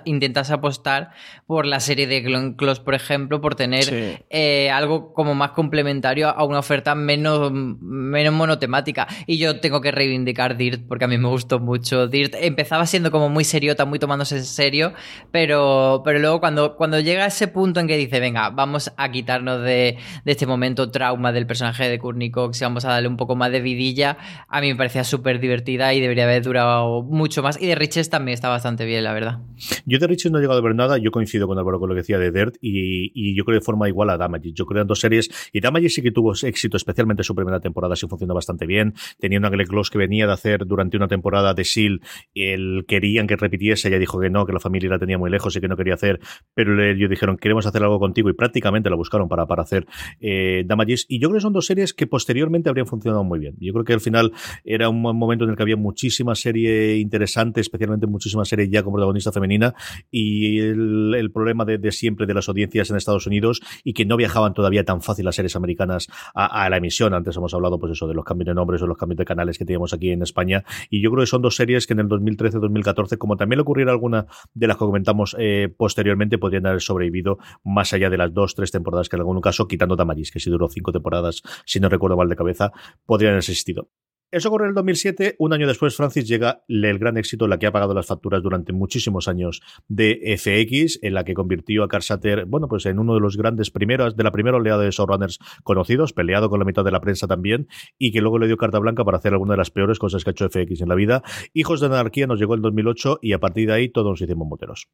Speaker 2: intentas, apostar por la serie de Glenn Close, por ejemplo, por tener eh, algo como más complementario a una oferta menos, menos monotemática. Y yo tengo que reivindicar Dirt porque a mí me gustó mucho. Dirt empezaba siendo como muy seriota, muy tomándose en serio, pero, pero luego cuando, cuando llega a ese punto en que dice, venga, vamos a quitarnos de, este momento trauma del personaje de Courtney Cox y vamos a darle un poco más de vidilla, a mí me parecía súper divertida y debería haber durado mucho más. Y de Riches también está bastante bien, la verdad.
Speaker 1: Yo de Riches no he llegado a ver nada, yo coincido con Álvaro con lo que decía de Dirt y, yo creo de forma igual a Damages. Yo creo en dos series y Damages sí que tuvo éxito, especialmente su primera temporada, sí funcionó bastante bien. Tenía un Glenn Close que venía de hacer durante una temporada de SEAL, el querían que repitiese, ella dijo que no, que la familia la tenía muy lejos y que no quería hacer, pero ellos dijeron, queremos hacer algo contigo y prácticamente la buscaron para, para hacer eh, Damages. Y yo creo que son dos series que posteriormente habrían funcionado muy bien. Yo creo que al final era un momento en el que había muchísima serie interesante, especialmente muchísima serie ya con protagonista femenina y el, problema de, de siempre de las audiencias en Estados Unidos y que no viajaban todavía tan fácil las series americanas a, la emisión. Antes hemos hablado, pues eso, de los cambios de nombres o los cambios de canales que teníamos aquí en España. Y yo creo que son dos series que en el 2013-2014, como también le ocurriera alguna de las que comentamos eh, posteriormente, podrían haber sobrevivido más allá de las dos, tres temporadas que en algún caso, quitando Tamaris, que si duró cinco temporadas, si no recuerdo mal de cabeza, podrían haber existido. Eso ocurre en el 2007. Un año después, Francis llega el gran éxito, la que ha pagado las facturas durante muchísimos años de FX, en la que convirtió a Carsater, bueno, pues en uno de los grandes primeros, de la primera oleada de showrunners conocidos, peleado con la mitad de la prensa también, y que luego le dio carta blanca para hacer alguna de las peores cosas que ha hecho FX en la vida. Hijos de Anarquía nos llegó en 2008 y a partir de ahí todos nos hicimos moteros.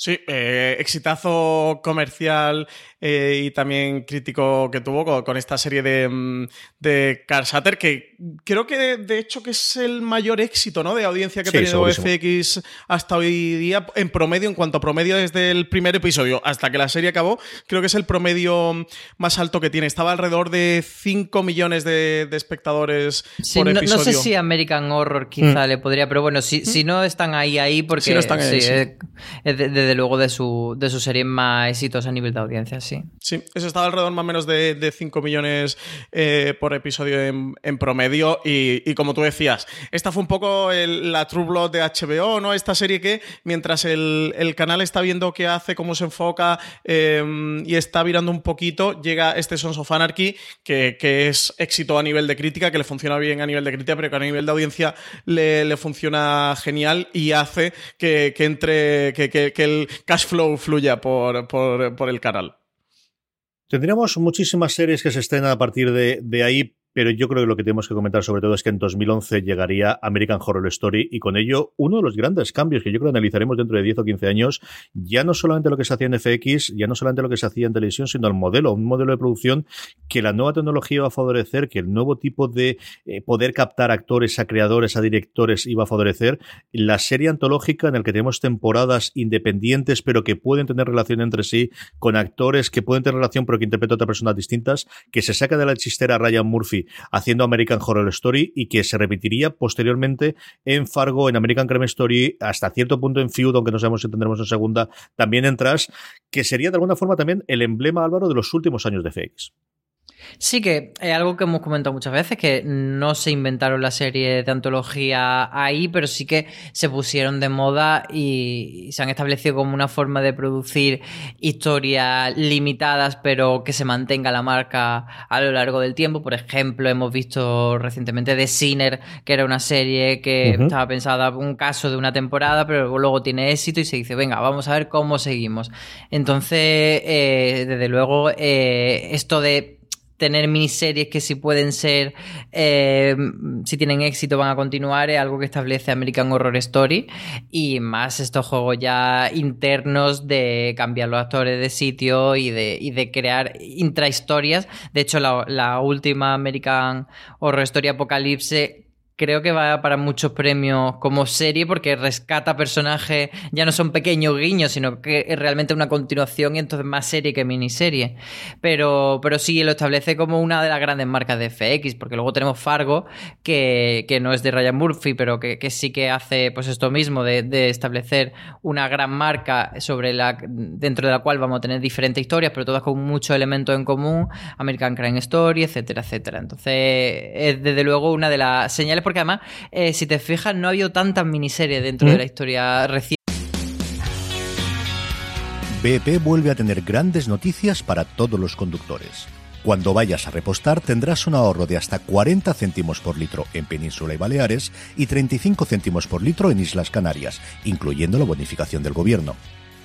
Speaker 3: Sí, eh, exitazo comercial eh, y también crítico que tuvo con, esta serie de, mm, de Satter, que creo que de, hecho que es el mayor éxito ¿no? de audiencia que ha tenido FX hasta hoy día, en promedio, en cuanto a promedio desde el primer episodio hasta que la serie acabó, creo que es el promedio más alto que tiene. Estaba alrededor de 5 millones de, espectadores por episodio.
Speaker 2: No sé si American Horror quizá mm. le podría, pero bueno, si, si no están ahí, ahí, porque sí, desde luego de su, de su serie más exitosa a nivel de audiencia, sí.
Speaker 3: Sí, eso estaba alrededor más o menos de, de 5 millones eh, por episodio en, promedio. Y, como tú decías, esta fue un poco la True Blood de HBO, ¿no? Esta serie que, mientras el, canal está viendo qué hace, cómo se enfoca em, y está virando un poquito, llega este Sons of Anarchy, que, es éxito a nivel de crítica, que le funciona bien a nivel de crítica, pero que a nivel de audiencia le, funciona genial y hace que, entre, que, el cash flow fluya por, por el canal.
Speaker 1: Tendríamos muchísimas series que se estrenan a partir de, ahí, pero yo creo que lo que tenemos que comentar sobre todo es que en 2011 llegaría American Horror Story y con ello uno de los grandes cambios que yo creo que analizaremos dentro de 10 o 15 años, ya no solamente lo que se hacía en FX, ya no solamente lo que se hacía en televisión, sino el modelo, un modelo de producción que la nueva tecnología va a favorecer, que el nuevo tipo de eh, poder captar actores a creadores, a directores iba a favorecer, la serie antológica en la que tenemos temporadas independientes pero que pueden tener relación entre sí, con actores que pueden tener relación pero que interpretan a otras personas distintas, que se saca de la chistera Ryan Murphy haciendo American Horror Story y que se repetiría posteriormente en Fargo, en American Crime Story, hasta cierto punto en Feud, aunque no sabemos si tendremos en segunda, también en Trash, que sería de alguna forma también el emblema, Álvaro, de los últimos años de FX.
Speaker 2: Sí, que es algo que hemos comentado muchas veces, que no se inventaron la serie de antología ahí, pero sí que se pusieron de moda y se han establecido como una forma de producir historias limitadas, pero que se mantenga la marca a lo largo del tiempo. Por ejemplo, hemos visto recientemente The Sinner, que era una serie que estaba pensada un caso de una temporada, pero luego tiene éxito y se dice, venga, vamos a ver cómo seguimos. Entonces, eh, desde luego, eh, esto de tener miniseries que si pueden ser, eh, si tienen éxito van a continuar, es algo que establece American Horror Story y más estos juegos ya internos de cambiar los actores de sitio y de, de crear intrahistorias. De hecho, la, la última American Horror Story Apocalypse creo que va para muchos premios como serie porque rescata personajes, ya no son pequeños guiños, sino que es realmente una continuación y entonces más serie que miniserie. Pero, pero sí lo establece como una de las grandes marcas de FX, porque luego tenemos Fargo, que, no es de Ryan Murphy, pero que, sí que hace pues esto mismo de, de, establecer una gran marca sobre la, dentro de la cual vamos a tener diferentes historias, pero todas con muchos elementos en común, American Crime Story, etcétera, etcétera. Entonces, es desde luego una de las señales porque además, eh, si te fijas, no ha habido tantas miniseries dentro de la historia reciente.
Speaker 4: BP vuelve a tener grandes noticias para todos los conductores. Cuando vayas a repostar tendrás un ahorro de hasta 40 céntimos por litro en Península y Baleares y 35 céntimos por litro en Islas Canarias, incluyendo la bonificación del gobierno.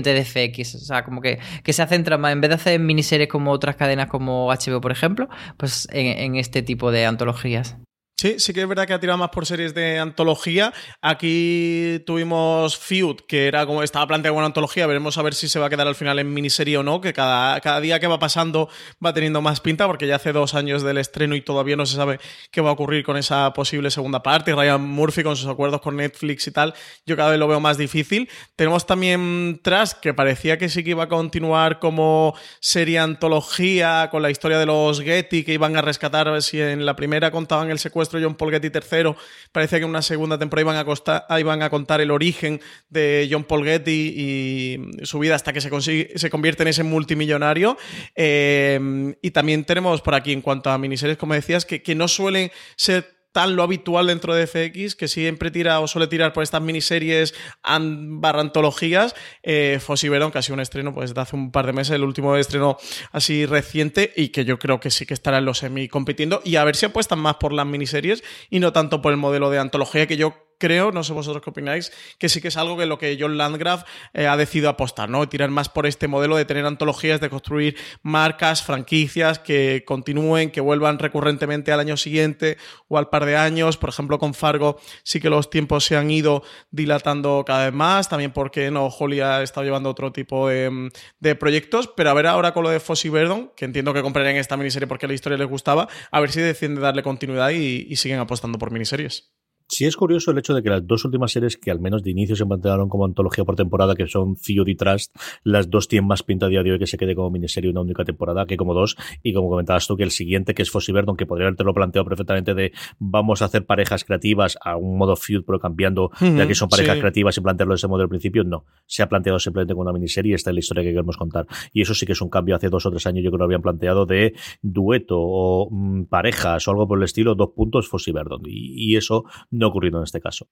Speaker 2: De FX. O sea, como que, que se centra más, en vez de hacer miniseries como otras cadenas como HBO, por ejemplo, pues en este tipo de antologías.
Speaker 3: Sí, sí que es verdad que ha tirado más por series de antología. Aquí tuvimos Feud, que era como estaba planteado una antología. Veremos a ver si se va a quedar al final en miniserie o no, que cada, cada día que va pasando va teniendo más pinta, porque ya hace dos años del estreno y todavía no se sabe qué va a ocurrir con esa posible segunda parte. Ryan Murphy con sus acuerdos con Netflix y tal, yo cada vez lo veo más difícil. Tenemos también Trash, que parecía que sí que iba a continuar como serie antología con la historia de los Getty, que iban a rescatar, a ver si en la primera contaban el secuestro John Paul Getty III, parecía que en una segunda temporada iban a, iban a contar el origen de John Paul Getty y su vida hasta que se, convierte en ese multimillonario. Eh, y también tenemos por aquí, en cuanto a miniseries, como decías, que no suelen ser tan lo habitual dentro de FX, que siempre tira o suele tirar por estas miniseries barra antologías. Eh, Verón, que ha sido un estreno pues de hace un par de meses, el último estreno así reciente, y que yo creo que sí que estará en los semi compitiendo. Y a ver si apuestan más por las miniseries y no tanto por el modelo de antología que yo creo, no sé vosotros qué opináis, que sí que es algo que lo que John Landgraf eh, ha decidido apostar, ¿no? Tirar más por este modelo de tener antologías, de construir marcas, franquicias que continúen, que vuelvan recurrentemente al año siguiente o al par de años. Por ejemplo, con Fargo sí que los tiempos se han ido dilatando cada vez más, también porque no Holly ha estado llevando otro tipo de, proyectos, pero a ver ahora con lo de Fossy Verdon, que entiendo que comprarían esta miniserie porque la historia les gustaba, a ver si deciden darle continuidad y siguen apostando por miniseries.
Speaker 1: Sí es curioso el hecho de que las dos últimas series que al menos de inicio se plantearon como antología por temporada, que son Theory Trust, las dos tienen más pinta a día de hoy que se quede como miniserie una única temporada que como dos. Y como comentabas tú, que el siguiente, que es Fossy Verdon, que podría haberte lo planteado perfectamente de vamos a hacer parejas creativas a un modo feud, pero cambiando, ya que son parejas creativas y plantearlo de ese modo al principio, no. Se ha planteado simplemente como una miniserie y esta es la historia que queremos contar. Y eso sí que es un cambio hace dos o tres años, yo creo que lo habían planteado de dueto o mm, parejas o algo por el estilo, dos puntos Fossy Verdon. y eso no ha ocurrido en este caso.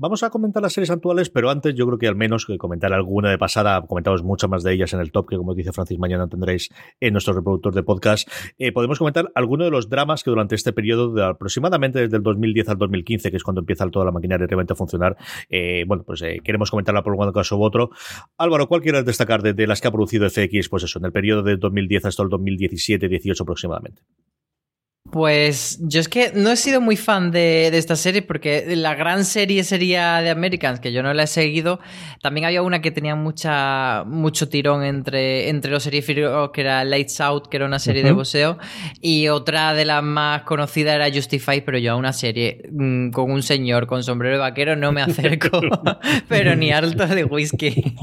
Speaker 1: Vamos a comentar las series actuales, pero antes yo creo que al menos que comentar alguna de pasada, comentamos muchas más de ellas en el top, que como dice Francis, mañana tendréis en nuestro reproductor de podcast. Eh, podemos comentar algunos de los dramas que durante este periodo, de aproximadamente desde el 2010 al 2015, que es cuando empieza toda la maquinaria realmente a funcionar, eh, bueno, pues eh, queremos comentarla por un caso u otro. Álvaro, ¿cuál quieres destacar de, de, las que ha producido FX? Pues eso, en el periodo de 2010 hasta el 2017-18 aproximadamente.
Speaker 2: Pues yo es que no he sido muy fan de, esta serie porque la gran serie sería de Americans, que yo no la he seguido. También había una que tenía mucha, mucho tirón entre, entre los series que era Lights Out, que era una serie de boxeo, y otra de las más conocidas era Justify, pero yo a una serie mm, con un señor con sombrero de vaquero no me acerco, pero ni harto de whisky.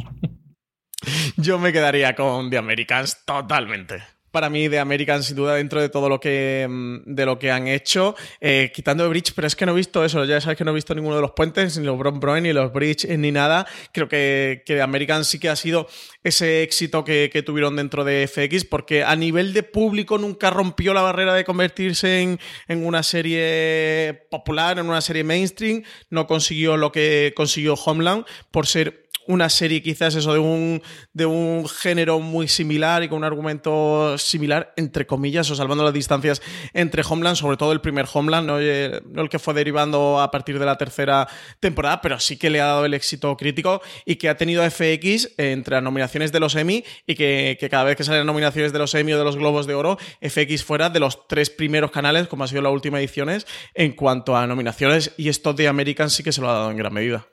Speaker 3: Yo me quedaría con The Americans totalmente para mí de American sin duda dentro de todo lo que mm, de lo que han hecho. Eh, quitando de Bridge pero es que no he visto eso ya sabes que no he visto ninguno de los puentes ni los Bron Brown ni los Bridge ni nada. Creo que, que American sí que ha sido ese éxito que, tuvieron dentro de FX porque a nivel de público nunca rompió la barrera de convertirse en, en una serie popular en una serie mainstream. No consiguió lo que consiguió Homeland por ser una serie quizás eso de un, de un género muy similar y con un argumento similar, entre comillas, o salvando las distancias entre Homeland, sobre todo el primer Homeland, no, eh, el que fue derivando a partir de la tercera temporada, pero sí que le ha dado el éxito crítico y que ha tenido FX entre las nominaciones de los Emmy y que, cada vez que salen nominaciones de los Emmy o de los Globos de Oro, FX fuera de los tres primeros canales, como ha sido la última ediciones, en cuanto a nominaciones, y esto de American sí que se lo ha dado en gran medida.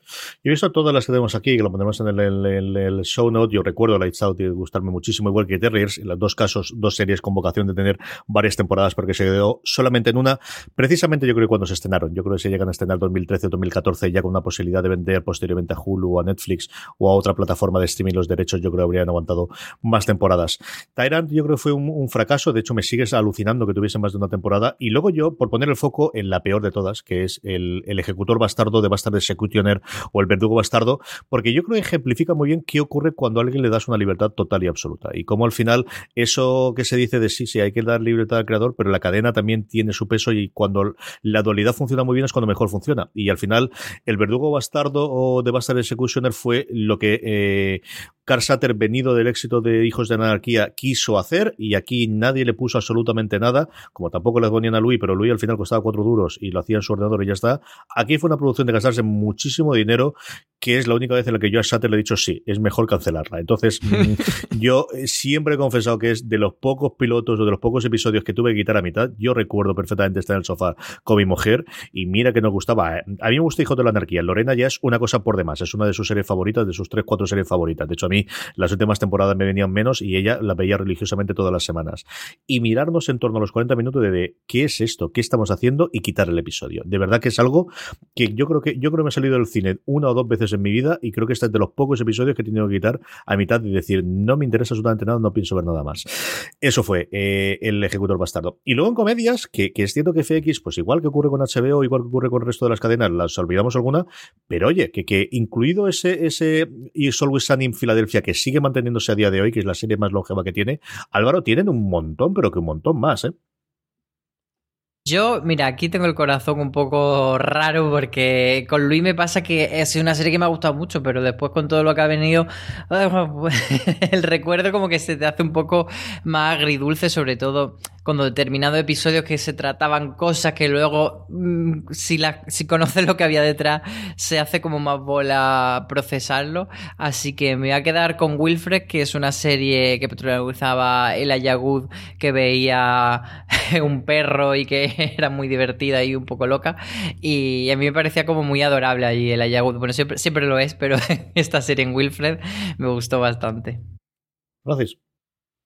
Speaker 1: Yo he visto todas las que tenemos aquí, que lo en el, show note. Yo recuerdo Lights Out y gustarme muchísimo, igual que Terriers. En los dos casos, dos series con vocación de tener varias temporadas porque se quedó solamente en una. Precisamente yo creo que cuando se estrenaron. Yo creo que se llegan a estrenar 2013 o 2014 ya con una posibilidad de vender posteriormente a Hulu o a Netflix o a otra plataforma de streaming los derechos, yo creo que habrían aguantado más temporadas. Tyrant yo creo que fue un, fracaso. De hecho, me sigues alucinando que tuviese más de una temporada. Y luego yo, por poner el foco en la peor de todas, que es el, ejecutor bastardo de Bastard Executioner o el verdugo bastardo, porque yo creo ejemplifica muy bien qué ocurre cuando a alguien le das una libertad total y absoluta. Y cómo al final eso que se dice de sí, sí, hay que dar libertad al creador, pero la cadena también tiene su peso y cuando la dualidad funciona muy bien es cuando mejor funciona. Y al final, el verdugo bastardo o de Bastard Executioner fue lo que eh, Carl Satter, venido del éxito de Hijos de Anarquía, quiso hacer y aquí nadie le puso absolutamente nada, como tampoco le ponían a Louis, pero Louis al final costaba cuatro duros y lo hacía en su ordenador y ya está. Aquí fue una producción de gastarse muchísimo dinero, que es la única vez en la que yo a Satter le he dicho sí, es mejor cancelarla. Entonces, yo siempre he confesado que es de los pocos pilotos o de los pocos episodios que tuve que quitar a mitad. Yo recuerdo perfectamente estar en el sofá con mi mujer y mira que nos gustaba. ¿eh? A mí me gusta Hijos de la Anarquía. Lorena ya es una cosa por demás, es una de sus series favoritas, de sus tres, cuatro series favoritas. De hecho, a mí las últimas temporadas me venían menos y ella la veía religiosamente todas las semanas. Y mirarnos en torno a los 40 minutos de, qué es esto, qué estamos haciendo y quitar el episodio. De verdad que es algo que yo creo que yo creo que me he salido del cine una o dos veces en mi vida y creo que este de los pocos episodios que he tenido que quitar a mitad y decir no me interesa absolutamente nada, no pienso ver nada más. Eso fue eh, el ejecutor bastardo. Y luego en comedias, que, que es cierto que FX, pues igual que ocurre con HBO, igual que ocurre con el resto de las cadenas, las olvidamos alguna, pero oye, que, que incluido ese, ese It's Always Sunny en Filadelfia, que sigue manteniéndose a día de hoy, que es la serie más longeva que tiene, Álvaro tienen un montón, pero que un montón más, ¿eh?
Speaker 2: Yo, mira, aquí tengo el corazón un poco raro porque con Luis me pasa que es una serie que me ha gustado mucho, pero después con todo lo que ha venido, el recuerdo como que se te hace un poco más agridulce, sobre todo cuando determinados episodios que se trataban cosas que luego, mm, si, la, si conoces lo que había detrás, se hace como más bola procesarlo. Así que me voy a quedar con Wilfred, que es una serie que protagonizaba el Ayagud, que veía un perro y que era muy divertida y un poco loca. Y a mí me parecía como muy adorable allí el Ayagud. Bueno, siempre, siempre lo es, pero esta serie en Wilfred me gustó bastante.
Speaker 1: Gracias.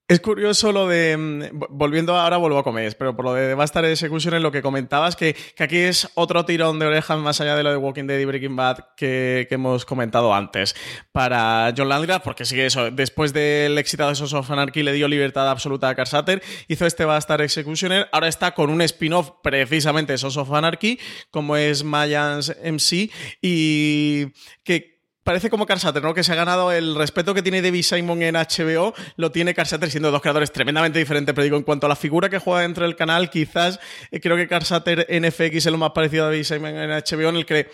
Speaker 3: Es curioso lo de. Mm, volviendo ahora, vuelvo a comer, pero por lo de Bastard Execution, en lo que comentabas, que, aquí es otro tirón de orejas más allá de lo de Walking Dead y Breaking Bad que, hemos comentado antes. Para John Landgraf, porque sigue eso. Después del éxito de Sons of Anarchy, le dio libertad absoluta a Carsater, hizo este Bastard Executioner. Ahora está con un spin-off precisamente de Sons of Anarchy, como es Mayans MC, y que parece como Carsater, ¿no? Que se ha ganado el respeto que tiene David Simon en HBO, lo tiene Carsater siendo dos creadores tremendamente diferentes, pero digo, en cuanto a la figura que juega dentro del canal, quizás eh, creo que Carsater en FX es lo más parecido a David Simon en HBO, en el que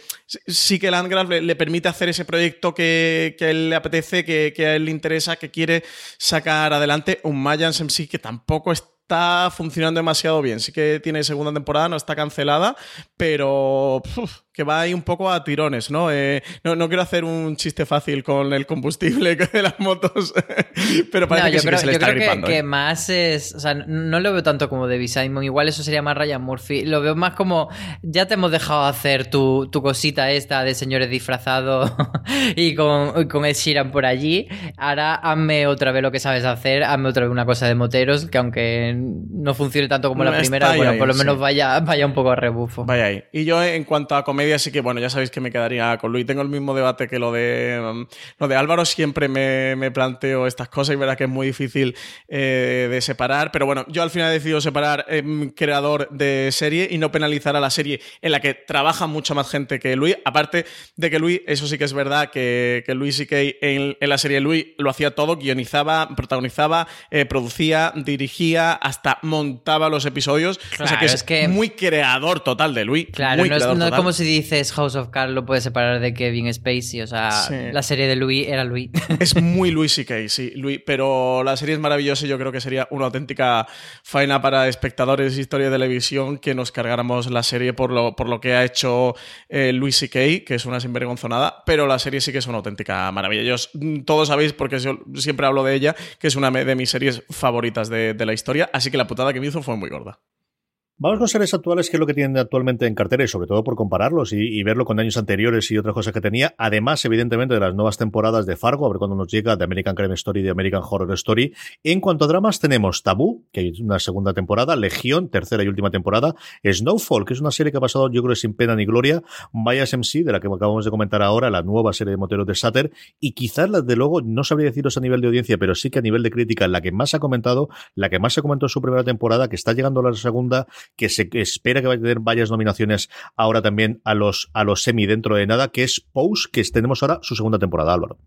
Speaker 3: sí que Landgraf le, permite hacer ese proyecto que, a él le apetece, que, a él le interesa, que quiere sacar adelante. Un Mayans MC que tampoco está funcionando demasiado bien. Sí que tiene segunda temporada, no está cancelada, pero que va ahí un poco a tirones, ¿no? Eh, no, quiero hacer un chiste fácil con el combustible de las motos, pero parece que, sí que se le está
Speaker 2: creo Que, ¿eh? más es, o sea, no lo veo tanto como Debbie Simon, igual eso sería más Ryan Murphy, lo veo más como, ya te hemos dejado hacer tu, cosita esta de señores disfrazados y con, con Ed Sheeran por allí, ahora hazme otra vez lo que sabes hacer, hazme otra vez una cosa de moteros, que aunque no funcione tanto como la primera, bueno, por lo menos vaya, vaya un poco a rebufo.
Speaker 3: Vaya ahí. Y yo en cuanto a comer así que bueno, ya sabéis que me quedaría con Luis. Tengo el mismo debate que lo de, mm, lo de Álvaro. Siempre me, planteo estas cosas y verá que es muy difícil eh, de separar. Pero bueno, yo al final he decidido separar em, creador de serie y no penalizar a la serie en la que trabaja mucha más gente que Luis. Aparte de que Luis, eso sí que es verdad, que, que Luis y que en, la serie Luis lo hacía todo, guionizaba, protagonizaba, eh, producía, dirigía, hasta montaba los episodios. o sea que es, que... muy creador total de Luis.
Speaker 2: Claro, no, es, como si dices House of Cards lo puedes separar de Kevin Spacey, o sea, la serie de Louis era Louis.
Speaker 3: Es muy Louis y Kay, sí, Louis, pero la serie es maravillosa y yo creo que sería una auténtica faena para espectadores de historia de televisión que nos cargáramos la serie por lo, por lo que ha hecho eh, Louis y Kay, que es una sinvergonzonada, pero la serie sí que es una auténtica maravilla. Yo, todos sabéis, porque yo siempre hablo de ella, que es una de mis series favoritas de, de la historia, así que la putada que me hizo fue muy gorda.
Speaker 1: Vamos con series actuales, que es lo que tienen actualmente en cartera y sobre todo por compararlos y, verlo con años anteriores y otras cosas que tenía. Además, evidentemente, de las nuevas temporadas de Fargo, a ver cuándo nos llega, de American Crime Story y de American Horror Story. En cuanto a dramas, tenemos Tabú, que hay una segunda temporada, Legión, tercera y última temporada, Snowfall, que es una serie que ha pasado, yo creo, sin pena ni gloria, Bias MC, de la que acabamos de comentar ahora, la nueva serie de moteros de Satter, y quizás, de luego, no sabría deciros a nivel de audiencia, pero sí que a nivel de crítica, la que más ha comentado, la que más se comentó en su primera temporada, que está llegando a la segunda, que se espera que vaya a tener varias nominaciones ahora también a los, a los semi dentro de nada, que es Pose, que tenemos ahora su segunda temporada, Álvaro.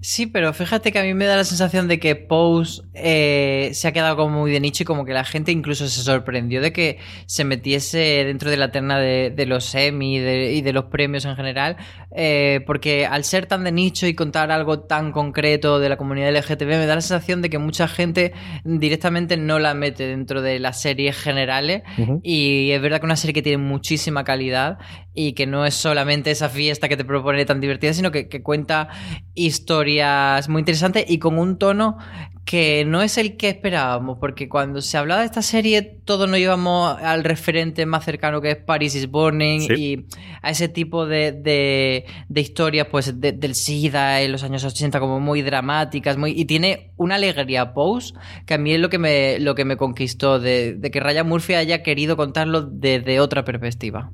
Speaker 2: Sí, pero fíjate que a mí me da la sensación de que Pose eh, se ha quedado como muy de nicho y como que la gente incluso se sorprendió de que se metiese dentro de la terna de, los semi y de los premios en general, eh, porque al ser tan de nicho y contar algo tan concreto de la comunidad LGTB, me da la sensación de que mucha gente directamente no la mete dentro de las series generales. Y es verdad que una serie que tiene muchísima calidad y que no es solamente esa fiesta que te propone tan divertida, sino que, que cuenta historias muy interesante y con un tono que no es el que esperábamos, porque cuando se hablaba de esta serie, todos nos íbamos al referente más cercano que es Paris is Burning y a ese tipo de, de, historias pues del SIDA en los años 80 como muy dramáticas, muy, y tiene una alegría post que a mí es lo que me, lo que me conquistó, de, de que Ryan Murphy haya querido contarlo desde otra perspectiva.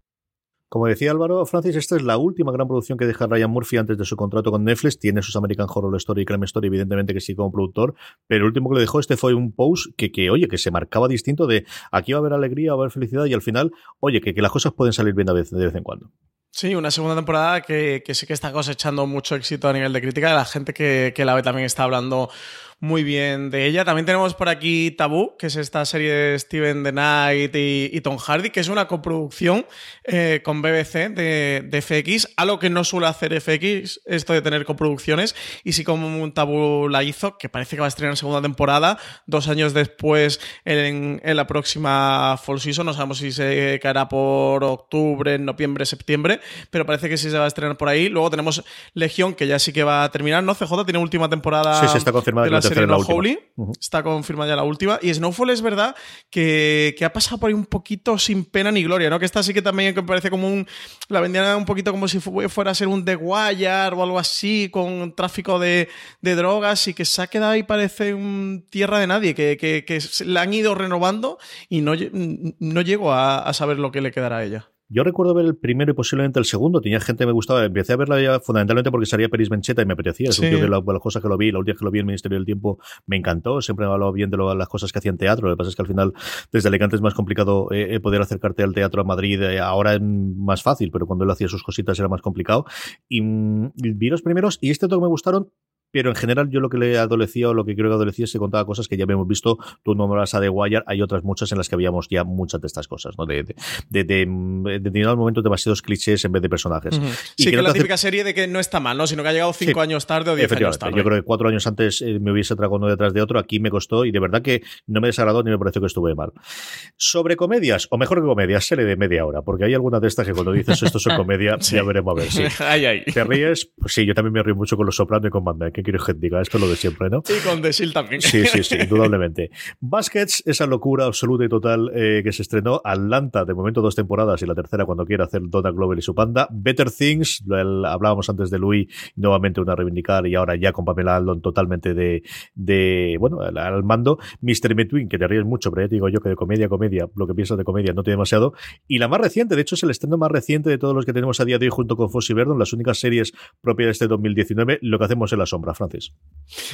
Speaker 1: Como decía Álvaro Francis, esta es la última gran producción que deja Ryan Murphy antes de su contrato con Netflix. Tiene sus American Horror Story y Crime Story, evidentemente que sí como productor, pero el último que le dejó este fue un post que, que oye, que se marcaba distinto de aquí va a haber alegría, va a haber felicidad y al final, oye, que, las cosas pueden salir bien de vez, de en cuando.
Speaker 3: Sí, una segunda temporada que, que, sí que está cosechando mucho éxito a nivel de crítica. La gente que, que la ve también está hablando muy bien de ella. También tenemos por aquí Tabú, que es esta serie de Steven The Knight y, Tom Hardy, que es una coproducción eh, con BBC de, FX, algo que no suele hacer FX, esto de tener coproducciones, y sí como un Tabú la hizo, que parece que va a estrenar en segunda temporada, dos años después en, la próxima Fall Season, no sabemos si se caerá por octubre, noviembre, septiembre, pero parece que sí se va a estrenar por ahí. Luego tenemos Legión, que ya sí que va a terminar, ¿no? CJ tiene última temporada
Speaker 1: sí, sí, está confirmada
Speaker 3: de
Speaker 1: la,
Speaker 3: serie
Speaker 1: No
Speaker 3: Holy, está confirmada ya la última, y Snowfall es verdad que, ha pasado por ahí un poquito sin pena ni gloria, ¿no? Que esta sí que también me parece como un... la vendían un poquito como si fuera a ser un The Wire o algo así, con tráfico de, drogas, y que se ha quedado ahí parece un tierra de nadie, que, que, la han ido renovando y no, no llego a saber lo que le quedará a ella.
Speaker 1: Yo recuerdo ver el primero y posiblemente el segundo. Tenía gente que me gustaba. Empecé a verla ya fundamentalmente porque salía Peris Bencheta y me apetecía. Es un tío que las cosas que lo vi, la última que lo vi en el Ministerio del Tiempo me encantó. Siempre me hablado bien de las cosas que hacía en teatro. Lo que pasa es que al final, desde Alicante es más complicado eh, eh, poder acercarte al teatro a Madrid. Eh, ahora es más fácil, pero cuando él hacía sus cositas era más complicado. Y, mm, vi los primeros y este todo me gustaron pero en general yo lo que le adolecía o lo que creo que adolecía es que contaba cosas que ya habíamos visto, tú nombras a The Wire, hay otras muchas en las que habíamos ya muchas de estas cosas, ¿no? De, de, de, de, determinados momentos demasiados clichés en vez de personajes.
Speaker 3: Sí, que, la típica serie de que no está mal, ¿no? Sino que ha llegado cinco años tarde o diez años tarde.
Speaker 1: Yo creo que cuatro años antes eh, me hubiese tragado uno detrás de otro, aquí me costó y de verdad que no me desagradó ni me pareció que estuve mal. Sobre comedias, o mejor que comedias, serie de media hora, porque hay algunas de estas que cuando dices esto es comedia, ya veremos a ver. Sí.
Speaker 3: ay, ay.
Speaker 1: ¿Te ríes? Pues sí, yo también me río mucho con Los Sopranos y con. ¿Qué quieres que diga? Esto de siempre, ¿no?
Speaker 3: Y con The Shield también.
Speaker 1: Sí, sí, sí, indudablemente. Baskets, esa locura absoluta y total eh, que se estrenó. Atlanta, de momento dos temporadas y la tercera cuando quiera hacer Donna Glover y su panda. Better Things, hablábamos antes de Louis, nuevamente una reivindicar y ahora ya con Pamela Aldon totalmente de, de bueno, al, mando. Mr. Between, que te ríes mucho, pero ya te digo yo que de comedia, comedia, lo que piensas de comedia no tiene demasiado. Y la más reciente, de hecho es el estreno más reciente de todos los que tenemos a día de hoy junto con Fossy Verdon, las únicas series propias de este 2019, lo que hacemos en la sombra, Francis.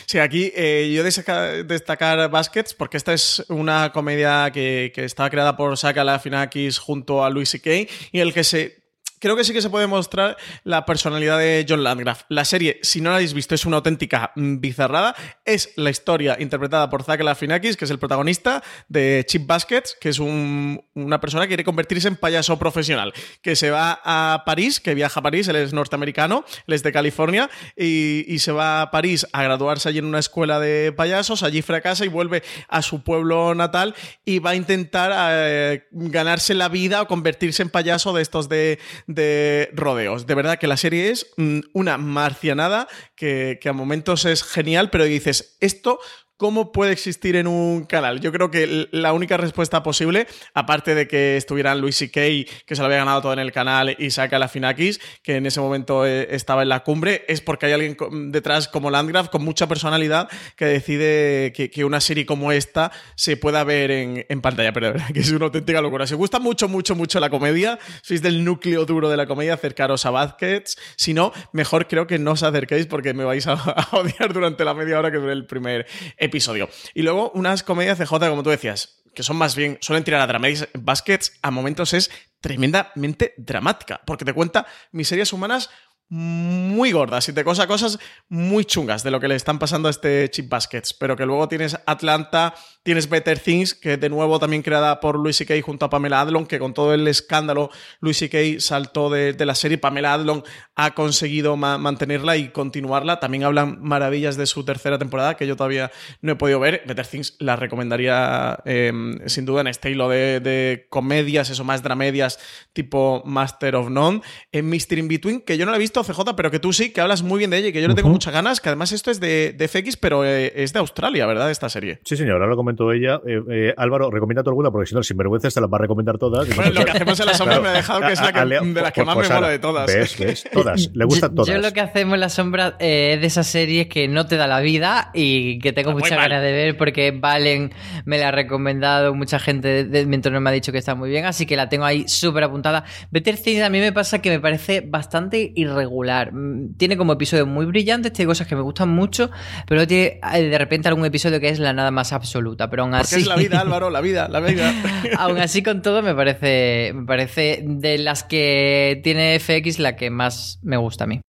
Speaker 3: Sí, aquí eh, yo destacar, destacar Baskets porque esta es una comedia que, que está creada por Saka Lafinakis junto a Louis C.K. y el que se creo que sí que se puede mostrar la personalidad de John Landgraf. La serie, si no la habéis visto, es una auténtica bizarrada. Es la historia interpretada por Zach Lafinakis, que es el protagonista de Chip Baskets, que es una persona que quiere convertirse en payaso profesional, que se va a París, que viaja a París, él es norteamericano, él es de California, y, se va a París a graduarse allí en una escuela de payasos, allí fracasa y vuelve a su pueblo natal y va a intentar eh, ganarse la vida o convertirse en payaso de estos de de rodeos. De verdad que la serie es mm, una marcianada que, que a momentos es genial, pero dices, esto ¿Cómo puede existir en un canal? Yo creo que la única respuesta posible, aparte de que estuvieran Luis y Kay, que se lo había ganado todo en el canal, y Saca la Finakis, que en ese momento eh, estaba en la cumbre, es porque hay alguien detrás como Landgraf con mucha personalidad que decide que, una serie como esta se pueda ver en, pantalla. Pero que es una auténtica locura. Si os gusta mucho, mucho, mucho la comedia, sois del núcleo duro de la comedia, acercaros a Vázquez. Si no, mejor creo que no os acerquéis porque me vais a, odiar durante la media hora que dure el primer episodio episodio. Y luego unas comedias de J, como tú decías, que son más bien, suelen tirar a dramas. Baskets a momentos es tremendamente dramática, porque te cuenta miserias humanas muy gordas y te cosa cosas muy chungas de lo que le están pasando a este Chip Baskets, pero que luego tienes Atlanta, tienes Better Things, que de nuevo también creada por Louis C.K. junto a Pamela Adlon, que con todo el escándalo Louis C.K. saltó de, la serie, Pamela Adlon ha conseguido mantenerla y continuarla, también hablan maravillas de su tercera temporada, que yo todavía no he podido ver, Better Things la recomendaría em, sin duda en estilo de, de, comedias, eso más dramedias tipo Master of None, en Mystery in Between, que yo no la he visto CJ, pero que tú sí, que hablas muy bien de ella y que yo le tengo muchas ganas, que además esto es de, FX, pero eh, es de Australia, ¿verdad? Esta serie.
Speaker 1: Sí, señor, ahora lo ella. Eh, eh, Álvaro, recomienda tú alguna, porque si no, sin vergüenza te las va a recomendar todas.
Speaker 3: Bueno, lo que hacemos en la sombra me ha dejado que es la que, de las que pues, más me mola de todas.
Speaker 1: ¿Ves? ¿Ves? Todas. Le gustan todas.
Speaker 2: Yo lo que hacemos en la sombra es de esas series que no te da la vida y que tengo muchas ganas de ver porque Valen me la ha recomendado, mucha gente de, mi entorno me ha dicho que está muy bien, así que la tengo ahí súper apuntada. Better Things a mí me pasa que me parece bastante irregular. Mm, tiene como episodios muy brillantes, tiene cosas que me gustan mucho, pero tiene eh, de repente algún episodio que es la nada más absoluta. Pero aún así.
Speaker 3: Porque es la vida, Álvaro, la vida, la vida.
Speaker 2: aún así, con todo, me parece, me parece de las que tiene FX la que más me gusta a mí.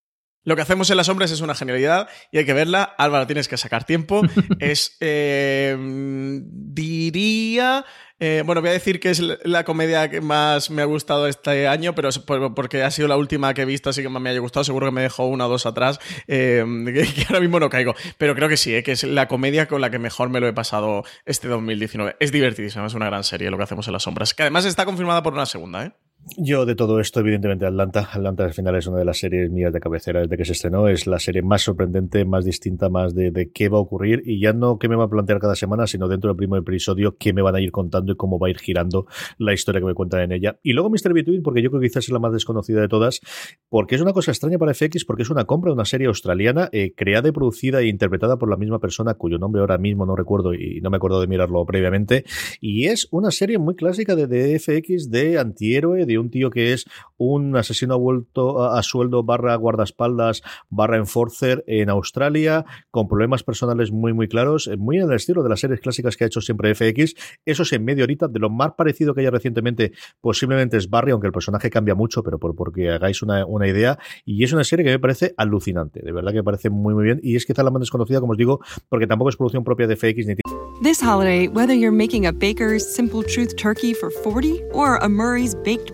Speaker 3: Lo que hacemos en las sombras es una genialidad y hay que verla. Álvaro, tienes que sacar tiempo. es, eh, diría, eh, bueno, voy a decir que es la comedia que más me ha gustado este año, pero porque ha sido la última que he visto, así que más me haya gustado. Seguro que me dejó una o dos atrás, eh, que, ahora mismo no caigo. Pero creo que sí, eh, que es la comedia con la que mejor me lo he pasado este 2019. Es divertidísima, es una gran serie lo que hacemos en las sombras. Que además está confirmada por una segunda, ¿eh?
Speaker 1: Yo de todo esto, evidentemente, Atlanta. Atlanta al final es una de las series mías de cabecera desde que se estrenó. Es la serie más sorprendente, más distinta, más de, qué va a ocurrir. Y ya no qué me va a plantear cada semana, sino dentro del primer episodio qué me van a ir contando y cómo va a ir girando la historia que me cuentan en ella. Y luego Mr. Between, porque yo creo que quizás es la más desconocida de todas, porque es una cosa extraña para FX, porque es una compra de una serie australiana eh, creada y producida e interpretada por la misma persona, cuyo nombre ahora mismo no recuerdo y no me acuerdo de mirarlo previamente. Y es una serie muy clásica de, de FX de antihéroe, de un tío que es un asesino vuelto a, sueldo barra guardaespaldas barra enforcer en Australia, con problemas personales muy muy claros, eh, muy en el estilo de las series clásicas que ha hecho siempre FX. Eso es en medio horita, de lo más parecido que haya recientemente, posiblemente es Barry, aunque el personaje cambia mucho, pero por, porque hagáis una, una idea. Y es una serie que me parece alucinante, de verdad que me parece muy muy bien. Y es quizá la más desconocida, como os digo, porque tampoco es producción propia de FX ni
Speaker 5: This holiday, whether you're making a Baker's Simple Truth turkey for 40 or a Murray's Baked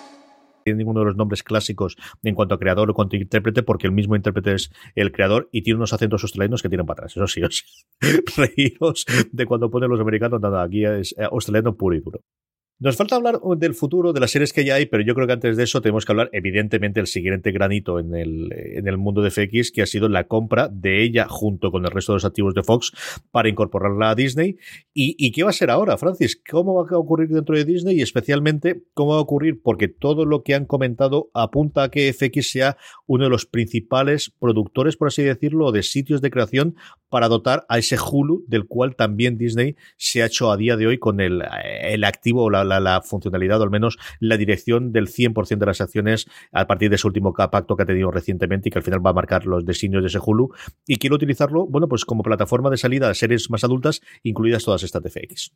Speaker 1: tiene ninguno de los nombres clásicos en cuanto a creador o cuanto a intérprete, porque el mismo intérprete es el creador y tiene unos acentos australianos que tiran para atrás. Eso sí, os de cuando ponen los americanos, nada, aquí es eh, australiano puro y duro. Nos falta hablar del futuro, de las series que ya hay, pero yo creo que antes de eso tenemos que hablar, evidentemente, el siguiente granito en el, en el mundo de FX, que ha sido la compra de ella junto con el resto de los activos de Fox para incorporarla a Disney. ¿Y, y qué va a ser ahora, Francis? ¿Cómo va a ocurrir dentro de Disney? Y especialmente, ¿cómo va a ocurrir? Porque todo lo que han comentado apunta a que FX sea uno de los principales productores, por así decirlo, de sitios de creación para dotar a ese Hulu, del cual también Disney se ha hecho a día de hoy con el, el activo o la la, funcionalidad o al menos la dirección del 100% de las acciones a partir de ese último pacto que ha tenido recientemente y que al final va a marcar los designios de ese Hulu. Y quiero utilizarlo, bueno, pues como plataforma de salida a series más adultas, incluidas todas estas de FX.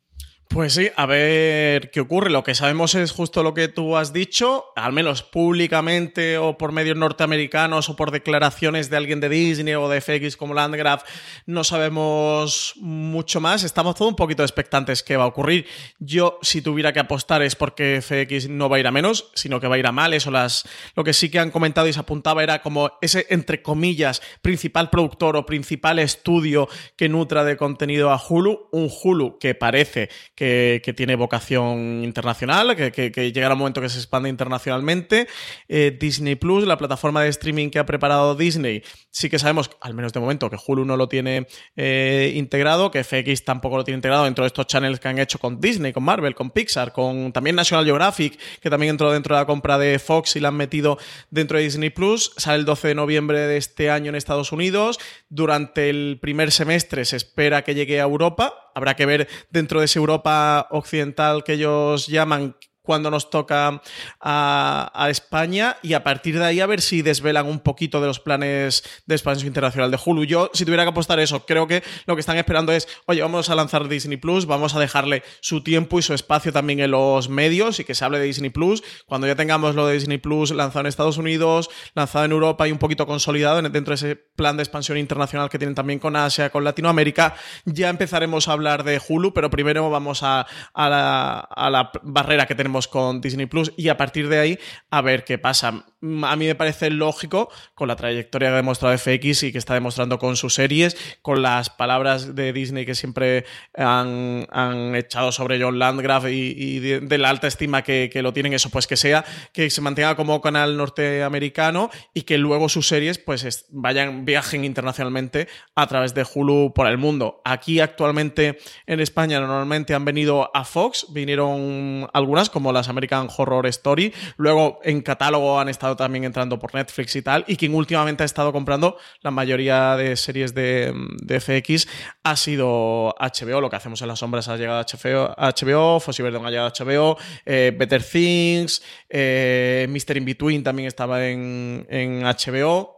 Speaker 3: Pues sí, a ver qué ocurre. Lo que sabemos es justo lo que tú has dicho, al menos públicamente o por medios norteamericanos o por declaraciones de alguien de Disney o de FX como Landgraf, no sabemos mucho más. Estamos todos un poquito expectantes qué va a ocurrir. Yo, si tuviera que apostar, es porque FX no va a ir a menos, sino que va a ir a mal. Eso las, lo que sí que han comentado y se apuntaba era como ese, entre comillas, principal productor o principal estudio que nutra de contenido a Hulu. Un Hulu que parece que, tiene vocación internacional, que, que, llegará un momento que se expande internacionalmente. Eh, Disney Plus, la plataforma de streaming que ha preparado Disney, sí que sabemos, al menos de momento, que Hulu no lo tiene eh, integrado, que FX tampoco lo tiene integrado dentro de estos channels que han hecho con Disney, con Marvel, con Pixar, con también National Geographic, que también entró dentro de la compra de Fox y la han metido dentro de Disney Plus. Sale el 12 de noviembre de este año en Estados Unidos. Durante el primer semestre se espera que llegue a Europa Habrá que ver dentro de esa Europa occidental que ellos llaman cuando nos toca a, España y a partir de ahí a ver si desvelan un poquito de los planes de expansión internacional de Hulu. Yo, si tuviera que apostar eso, creo que lo que están esperando es, oye, vamos a lanzar Disney Plus, vamos a dejarle su tiempo y su espacio también en los medios y que se hable de Disney Plus. Cuando ya tengamos lo de Disney Plus lanzado en Estados Unidos, lanzado en Europa y un poquito consolidado dentro de ese plan de expansión internacional que tienen también con Asia, con Latinoamérica, ya empezaremos a hablar de Hulu, pero primero vamos a, la, barrera que tenemos con Disney Plus y a partir de ahí a ver qué pasa. A mí me parece lógico con la trayectoria que ha demostrado FX y que está demostrando con sus series, con las palabras de Disney que siempre han, echado sobre John Landgraf y, de, la alta estima que, lo tienen, eso pues que sea, que se mantenga como canal norteamericano y que luego sus series pues vayan, viajen internacionalmente a través de Hulu por el mundo. Aquí actualmente en España normalmente han venido a Fox, vinieron algunas como las American Horror Story, luego en catálogo han estado también entrando por Netflix y tal, y quien últimamente ha estado comprando la mayoría de series de, FX ha sido HBO, lo que hacemos en las sombras ha llegado a HBO, HBO Fossi Verdon ha llegado a HBO, eh, Better Things, eh, Mr. In Between también estaba en, en HBO,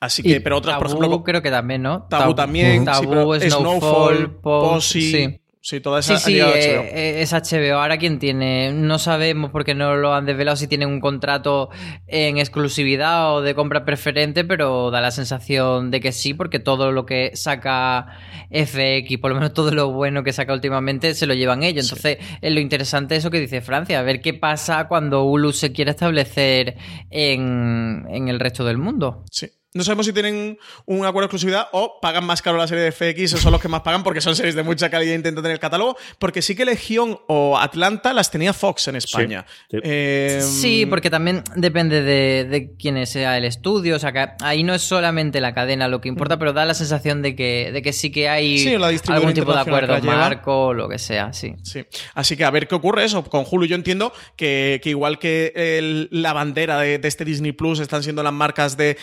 Speaker 3: Así que, pero otras, por ejemplo.
Speaker 2: creo que también, ¿no?
Speaker 3: Tabú, también. Tabú, Snowfall, Posse. Sí, toda esa
Speaker 2: sí, sí, eh, eh, es HBO. Ahora, ¿quién tiene? No sabemos porque no lo han desvelado si tienen un contrato en exclusividad o de compra preferente, pero da la sensación de que sí, porque todo lo que saca FX, por lo menos todo lo bueno que saca últimamente, se lo llevan ellos. Entonces, es lo interesante eso que dice Francia, a ver qué pasa cuando Hulu se quiere establecer en, en el resto del mundo.
Speaker 3: Sí. No sabemos si tienen un acuerdo de exclusividad o pagan más caro la serie de FX o son los que más pagan porque son series de mucha calidad e intentan tener el catálogo. Porque sí que Legión o Atlanta las tenía Fox en España.
Speaker 2: Em, sí, porque también depende de, quién sea el estudio. O sea, que ahí no es solamente la cadena lo que importa, pero da la sensación de que, de que sí que hay algún tipo de acuerdo marco o lo que sea. Sí.
Speaker 3: sí. Así que a ver qué ocurre eso. Con Hulu yo entiendo que, igual que la bandera de, este Disney Plus están siendo las marcas de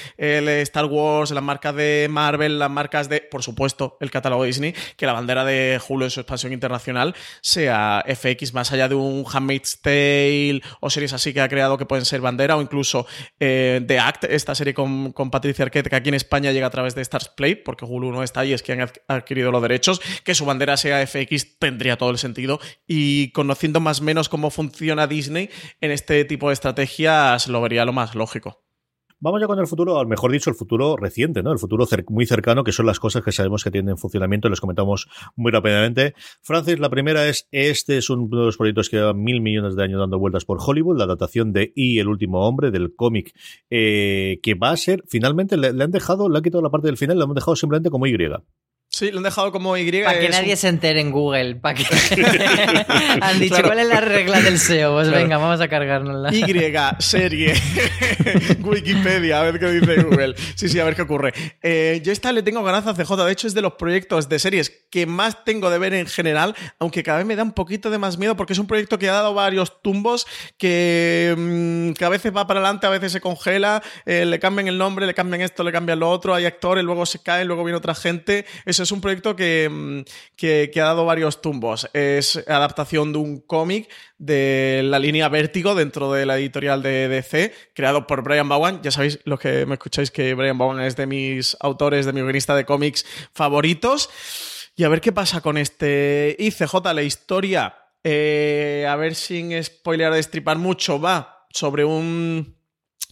Speaker 3: Star Wars, las marcas de Marvel, las marcas de, por supuesto, el catálogo Disney, que la bandera de Hulu en su expansión internacional sea FX, más allá de un Handmaid's Tale o series así que ha creado que pueden ser bandera, o incluso eh, The Act, esta serie con, Patricia Arquette, que aquí en España llega a través de Stars Play, porque Hulu no está ahí, es quien ha adquirido los derechos, que su bandera sea FX tendría todo el sentido. Y conociendo más o menos cómo funciona Disney en este tipo de estrategias, lo vería lo más lógico.
Speaker 1: Vamos ya con el futuro, o mejor dicho, el futuro reciente, ¿no? El futuro muy cercano, que son las cosas que sabemos que tienen en funcionamiento, les comentamos muy rápidamente. Francis, la primera es, este es uno de los proyectos que llevan mil millones de años dando vueltas por Hollywood, la adaptación de Y, el último hombre, del cómic, eh, que va a ser, finalmente, le, han dejado, le han quitado la parte del final, le han dejado simplemente como Y.
Speaker 3: Sí, lo han dejado como Y.
Speaker 2: Para que nadie se entere en Google. Para que... han dicho, ¿cuál es la regla del SEO? Pues venga, vamos a cargárnosla.
Speaker 3: Y, serie. Wikipedia, a ver qué dice Google. Sí, sí, a ver qué ocurre. Eh, yo esta le tengo ganas a CJ. De hecho, es de los proyectos de series que más tengo de ver en general, aunque cada vez me da un poquito de más miedo porque es un proyecto que ha dado varios tumbos, que, mm, a veces va para adelante, a veces se congela, eh, le cambian el nombre, le cambian esto, le cambian lo otro, hay actores, luego se caen, luego viene otra gente. Eso es un proyecto mm, que, ha dado varios tumbos. Es adaptación de un cómic de la línea Vértigo dentro de la editorial de DC, creado por Brian Bowen. Ya sabéis, los que me escucháis, que Brian Bowen es de mis autores, de mi guionista de cómics favoritos. Y a ver qué pasa con este ICJ, la historia. Eh, a ver sin spoilear de destripar mucho, va sobre un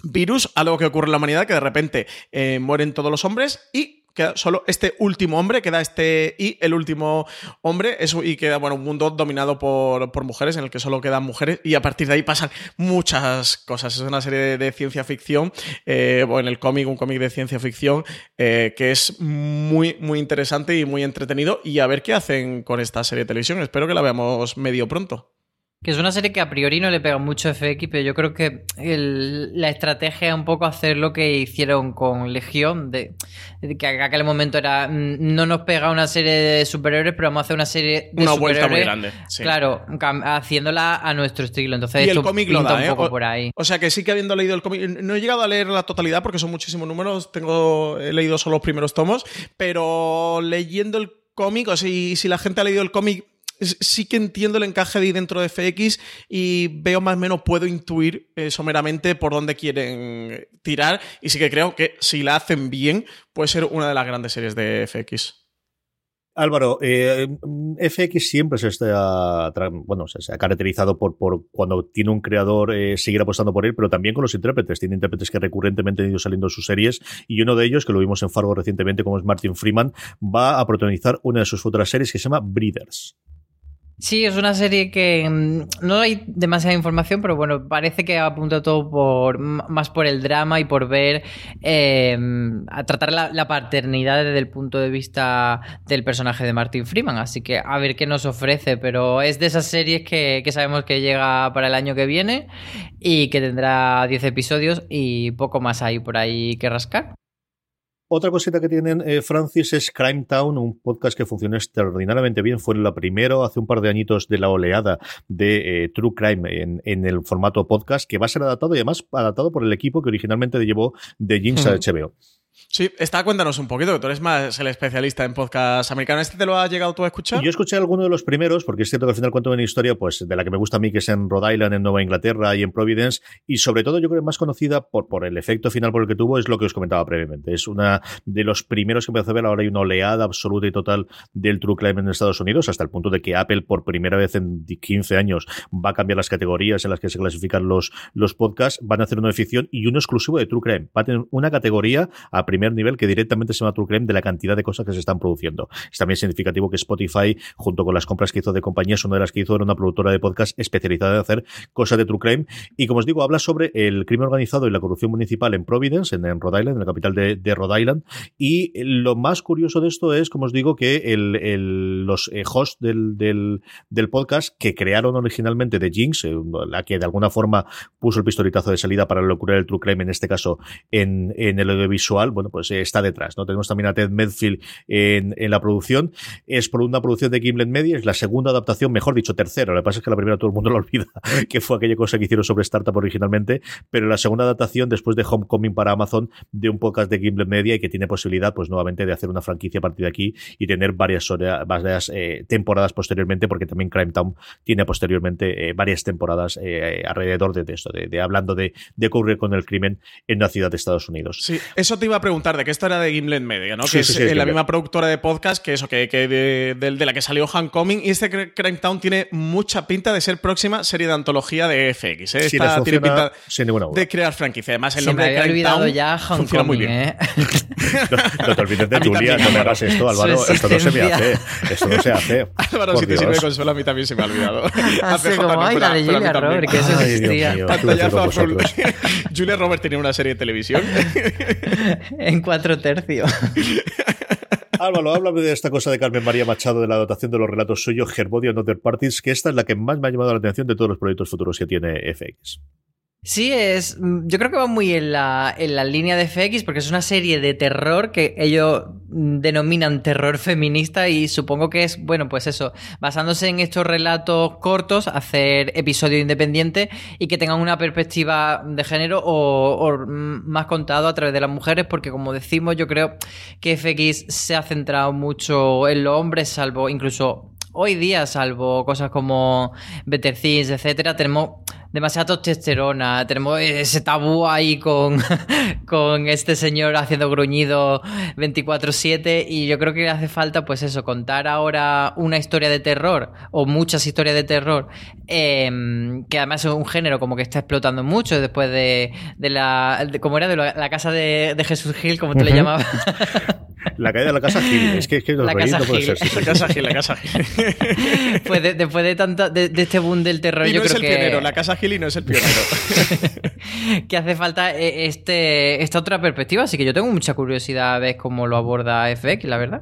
Speaker 3: virus, algo que ocurre en la humanidad, que de repente eh, mueren todos los hombres y queda solo este último hombre, queda este y el último hombre, eso, y queda, bueno, un mundo dominado por, mujeres en el que solo quedan mujeres, y a partir de ahí pasan muchas cosas. Es una serie de, ciencia ficción, eh, o en el cómic, un cómic de ciencia ficción, eh, que es muy, muy interesante y muy entretenido, y a ver qué hacen con esta serie de televisión. Espero que la veamos medio pronto.
Speaker 2: Que es una serie que a priori no le pega mucho FX, pero yo creo que la estrategia es un poco hacer lo que hicieron con Legión, de, que en aquel momento era mm, no nos pega una serie de superhéroes, pero vamos a hacer una serie de
Speaker 3: una vuelta muy grande.
Speaker 2: Claro, haciéndola a nuestro estilo. Entonces,
Speaker 3: y el cómic lo da,
Speaker 2: un
Speaker 3: poco
Speaker 2: ¿eh? por ahí.
Speaker 3: O sea que sí que habiendo leído el cómic, no he llegado a leer la totalidad porque son muchísimos números, tengo he leído solo los primeros tomos, pero leyendo el cómic, o sea, si la gente ha leído el cómic sí que entiendo el encaje de ahí dentro de FX y veo más o menos, puedo intuir eh, someramente por dónde quieren tirar y sí que creo que si la hacen bien puede ser una de las grandes series de FX.
Speaker 1: Álvaro, eh, FX siempre se está, bueno, se ha caracterizado por, cuando tiene un creador eh, seguir apostando por él, pero también con los intérpretes. Tiene intérpretes que recurrentemente han ido saliendo en sus series y uno de ellos, que lo vimos en Fargo recientemente, como es Martin Freeman, va a protagonizar una de sus futuras series que se llama Breeders.
Speaker 2: Sí, es una serie que mm, no hay demasiada información, pero bueno, parece que apunta todo por más por el drama y por ver em, a tratar la, paternidad desde el punto de vista del personaje de Martin Freeman. Así que a ver qué nos ofrece. Pero es de esas series que, sabemos que llega para el año que viene y que tendrá 10 episodios y poco más hay por ahí que rascar.
Speaker 1: Otra cosita que tienen, eh, Francis, es Crime Town, un podcast que funciona extraordinariamente bien. Fue la primero hace un par de añitos de la oleada de eh, True Crime en, el formato podcast, que va a ser adaptado y además adaptado por el equipo que originalmente llevó de Jinx a HBO.
Speaker 3: Sí, está, cuéntanos un poquito, que tú eres más el especialista en podcast americano. ¿Este te lo has llegado tú a escuchar?
Speaker 1: Yo escuché alguno de los primeros, porque es cierto que al final cuento una historia pues, de la que me gusta a mí, que es en Rhode Island, en Nueva Inglaterra y en Providence, y sobre todo yo creo que más conocida por, por el efecto final por el que tuvo, es lo que os comentaba previamente. Es una de los primeros que empezó a ver, ahora hay una oleada absoluta y total del True Crime en Estados Unidos, hasta el punto de que Apple por primera vez en 15 años va a cambiar las categorías en las que se clasifican los, los podcasts, van a hacer una de ficción y uno exclusivo de True Crime. Va a tener una categoría a primer nivel que directamente se llama True Crime de la cantidad de cosas que se están produciendo. Es también significativo que Spotify, junto con las compras que hizo de compañías, una de las que hizo era una productora de podcast especializada en hacer cosas de True Crime. Y como os digo, habla sobre el crimen organizado y la corrupción municipal en Providence, en, Rhode Island, en la capital de, Rhode Island. Y lo más curioso de esto es, como os digo, que el, los eh, hosts del, podcast que crearon originalmente de Jinx, eh, la que de alguna forma puso el pistoletazo de salida para la del True Crime, en este caso en el audiovisual, bueno, pues está detrás. ¿no? Tenemos también a Ted Medfield en, en la producción. Es por una producción de Gimlet Media, es la segunda adaptación, mejor dicho, tercera. Lo que pasa es que la primera todo el mundo lo olvida, que fue aquella cosa que hicieron sobre Startup originalmente, pero la segunda adaptación después de Homecoming para Amazon de un podcast de Gimlet Media y que tiene posibilidad, pues nuevamente, de hacer una franquicia a partir de aquí y tener varias, varias eh, temporadas posteriormente, porque también Crime Town tiene posteriormente eh, varias temporadas eh, alrededor de, esto, de, hablando de, de ocurrir con el crimen en una ciudad de Estados Unidos.
Speaker 3: Sí, eso te iba a preguntar, de qué esto era de Gimlet Media, ¿no? que es, la misma productora de podcast que eso, que, de, la que salió Homecoming. Y este Crime Town tiene mucha pinta de ser próxima serie de antología de FX. ¿eh? Esta tiene pinta de crear franquicia. Además, el nombre de Crime Town ya funciona muy bien. ¿eh?
Speaker 1: no, te olvides de Julia, no me hagas esto, Álvaro. Esto no se me hace. Esto no se hace.
Speaker 3: Álvaro, si te sirve de consuelo, a mí también se me ha olvidado.
Speaker 2: Hace como, ay, la de Julia Robert, que eso existía.
Speaker 3: Pantallazo azul. Julia Robert tenía una serie de televisión.
Speaker 2: en cuatro tercios.
Speaker 1: Álvaro, háblame de esta cosa de Carmen María Machado, de la dotación de los relatos suyos, Herbodio and Other Parties, que esta es la que más me ha llamado la atención de todos los proyectos futuros que tiene FX.
Speaker 2: Sí, es. Mm, yo creo que va muy en la, en la línea de FX porque es una serie de terror que ellos denominan terror feminista y supongo que es, bueno, pues eso, basándose en estos relatos cortos, hacer episodio independiente y que tengan una perspectiva de género o, más contado a través de las mujeres, porque como decimos, yo creo que FX se ha centrado mucho en los hombres, salvo incluso hoy día, salvo cosas como Better Things, etcétera, tenemos demasiada testosterona, tenemos ese tabú ahí con, con este señor haciendo gruñido 24/7 y yo creo que hace falta pues eso, contar ahora una historia de terror o muchas historias de terror, em, que además es un género como que está explotando mucho después de, de la, como era, de la, casa de, Jesús Gil, como tú le llamabas.
Speaker 1: La caída de la casa Gil. Es que, es que
Speaker 2: la casa
Speaker 3: no puede ser. La casa Gil, la casa Gil.
Speaker 2: pues después de, tanta, de, este boom del terror,
Speaker 3: y
Speaker 2: yo
Speaker 3: no
Speaker 2: creo
Speaker 3: es el
Speaker 2: que.
Speaker 3: Pionero, la casa Gil y no es el pionero.
Speaker 2: que hace falta eh, este, esta otra perspectiva. Así que yo tengo mucha curiosidad a ver cómo lo aborda FX, la verdad.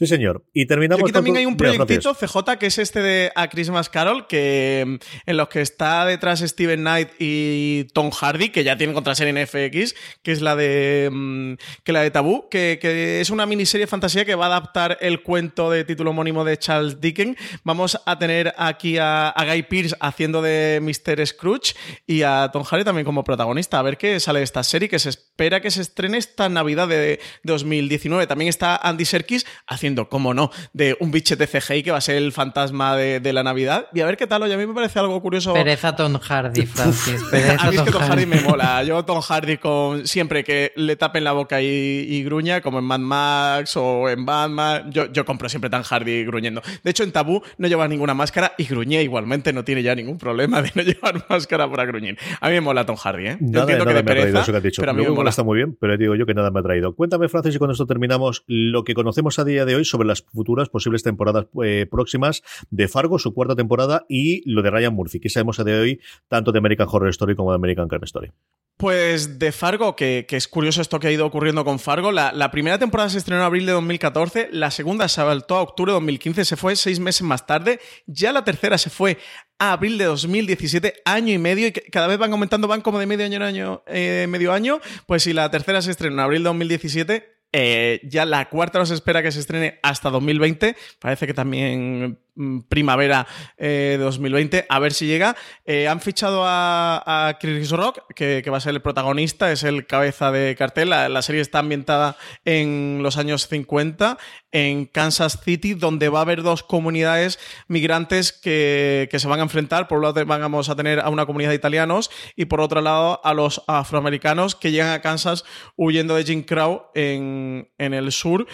Speaker 1: Sí, señor. Y terminamos.
Speaker 3: Y aquí también hay un proyectito, CJ, que es este de A Christmas Carol, que mm, en los que está detrás Steven Knight y Tom Hardy, que ya tienen contraserie en FX, que es la de mm, que la de Tabú, que, es una miniserie de fantasía que va a adaptar el cuento de título homónimo de Charles Dickens. Vamos a tener aquí a, Guy Pearce haciendo de Mr. Scrooge y a Tom Hardy también como protagonista. A ver qué sale de esta serie, que se espera que se estrene esta Navidad de 2019. También está Andy Serkis haciendo como no, de un bichete CGI que va a ser el fantasma de, la Navidad. Y a ver qué tal, oye, a mí me parece algo curioso.
Speaker 2: Pereza Tom Hardy, Francis. a
Speaker 3: mí es que Tom Hardy. me mola. Yo Tom Hardy con siempre que le tapen la boca y, gruña, como en Mad Max o en Batman, yo, yo compro siempre Tom Hardy gruñendo. De hecho, en Tabú no lleva ninguna máscara y gruñe igualmente, no tiene ya ningún problema de no llevar máscara para gruñir. A mí me mola Tom Hardy, ¿eh? Yo entiendo que de pereza, pero a mí me mola
Speaker 1: está muy bien, pero digo yo que nada me ha traído. Cuéntame, Francis, y con esto terminamos lo que conocemos a día de hoy sobre las futuras posibles temporadas eh, próximas de Fargo, su cuarta temporada, y lo de Ryan Murphy. ¿Qué sabemos a día de hoy tanto de American Horror Story como de American Crime Story?
Speaker 3: Pues de Fargo, que, es curioso esto que ha ido ocurriendo con Fargo. La, la, primera temporada se estrenó en abril de 2014, la segunda se saltó a octubre de 2015, se fue seis meses más tarde. Ya la tercera se fue a abril de 2017, año y medio, y cada vez van aumentando, van como de medio año en año, eh, medio año. Pues si la tercera se estrenó en abril de 2017, eh, ya la cuarta nos espera que se estrene hasta 2020. Parece que también primavera eh, 2020, a ver si llega. Eh, han fichado a, Chris Rock, que, va a ser el protagonista, es el cabeza de cartel. La, serie está ambientada en los años 50, en Kansas City, donde va a haber dos comunidades migrantes que, se van a enfrentar. Por un lado vamos a tener a una comunidad de italianos y por otro lado a los afroamericanos que llegan a Kansas huyendo de Jim Crow en, en el sur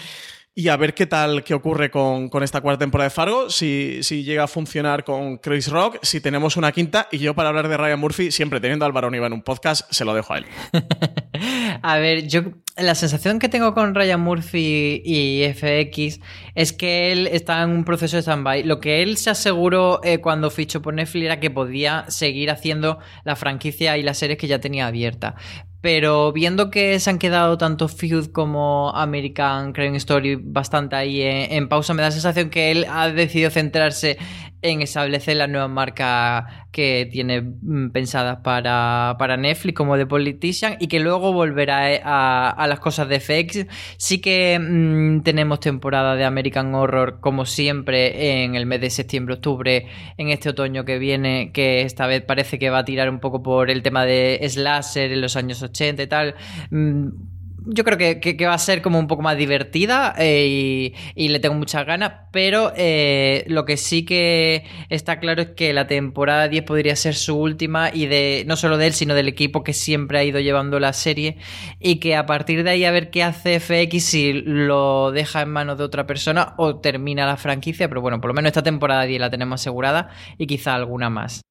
Speaker 3: y a ver qué tal, qué ocurre con, esta cuarta temporada de Fargo, si, si, llega a funcionar con Chris Rock, si tenemos una quinta, y yo para hablar de Ryan Murphy, siempre teniendo a Álvaro Niva en un podcast, se lo dejo a él.
Speaker 2: a ver, yo la sensación que tengo con Ryan Murphy y FX es que él está en un proceso de stand-by. Lo que él se aseguró eh, cuando fichó por Netflix era que podía seguir haciendo la franquicia y las series que ya tenía abierta pero viendo que se han quedado tanto Feud como American Crime Story bastante ahí en, pausa, me da la sensación que él ha decidido centrarse en establecer la nueva marca que tiene mm, pensadas para, para, Netflix como The Politician y que luego volverá a, las cosas de FX. Sí que mm, tenemos temporada de American Horror como siempre en el mes de septiembre-octubre, en este otoño que viene, que esta vez parece que va a tirar un poco por el tema de slasher en los años 80 tal. Mm, yo creo que, va a ser como un poco más divertida eh, y, le tengo muchas ganas, pero eh, lo que sí que está claro es que la temporada 10 podría ser su última y de no solo de él, sino del equipo que siempre ha ido llevando la serie y que a partir de ahí a ver qué hace FX si lo deja en manos de otra persona o termina la franquicia, pero bueno, por lo menos esta temporada 10 la tenemos asegurada y quizá alguna más.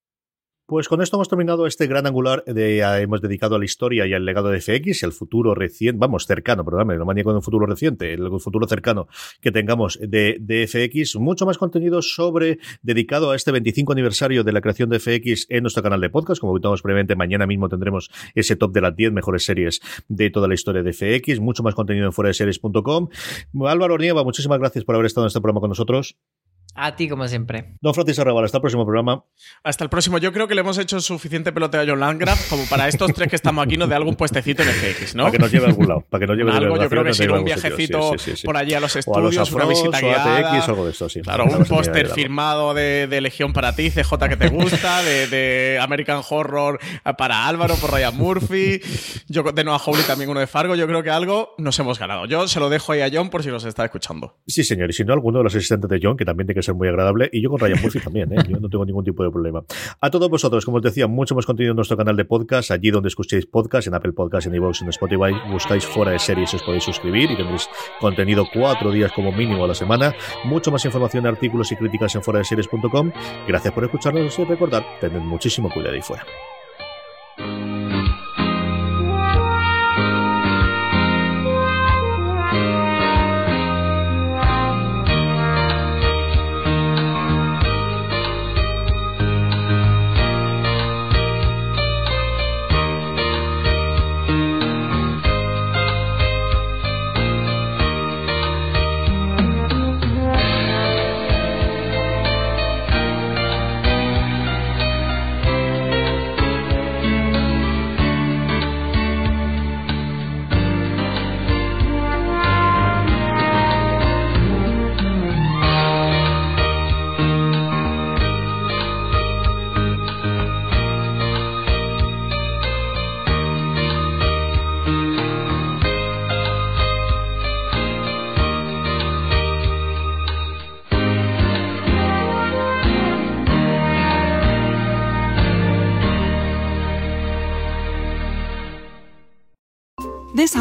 Speaker 1: Pues con esto hemos terminado este gran angular de hemos dedicado a la historia y al legado de FX al futuro reciente, vamos, cercano, perdóname, no manía con un futuro reciente, el futuro cercano que tengamos de, de, FX, mucho más contenido sobre, dedicado a este 25 aniversario de la creación de FX en nuestro canal de podcast, como comentamos previamente, mañana mismo tendremos ese top de las 10 mejores series de toda la historia de FX, mucho más contenido en fuera de series.com. Álvaro Nieva, muchísimas gracias por haber estado en este programa con nosotros.
Speaker 2: A ti, como siempre.
Speaker 1: Don Francis Arrabal, hasta el próximo programa.
Speaker 3: Hasta el próximo. Yo creo que le hemos hecho suficiente peloteo a John Landgraf como para estos tres que estamos aquí nos dé algún puestecito en FX, ¿no?
Speaker 1: Para que nos lleve a algún lado. Para que nos lleve
Speaker 3: algo, yo creo que sí, un viajecito por allí a los estudios, una visita guiada.
Speaker 1: ATX, algo de esto, sí.
Speaker 3: Claro, un póster firmado de, de, Legión para ti, CJ que te gusta, de, de, American Horror para Álvaro, por Ryan Murphy. Yo de Noah Hawley también uno de Fargo. Yo creo que algo nos hemos ganado. Yo se lo dejo ahí a John por si nos está escuchando.
Speaker 1: Sí, señor. Y si no, alguno de los asistentes de John, que también tiene que ser muy agradable. Y yo con Ryan Murphy también, ¿eh? yo no tengo ningún tipo de problema. A todos vosotros, como os decía, mucho más contenido en nuestro canal de podcast, allí donde escuchéis podcast, en Apple Podcast, en iVoox, en Spotify, buscáis fuera de series, os podéis suscribir y tendréis contenido cuatro días como mínimo a la semana. Mucho más información, artículos y críticas en fuera de series.com. Gracias por escucharnos y recordar, tened muchísimo cuidado ahí fuera.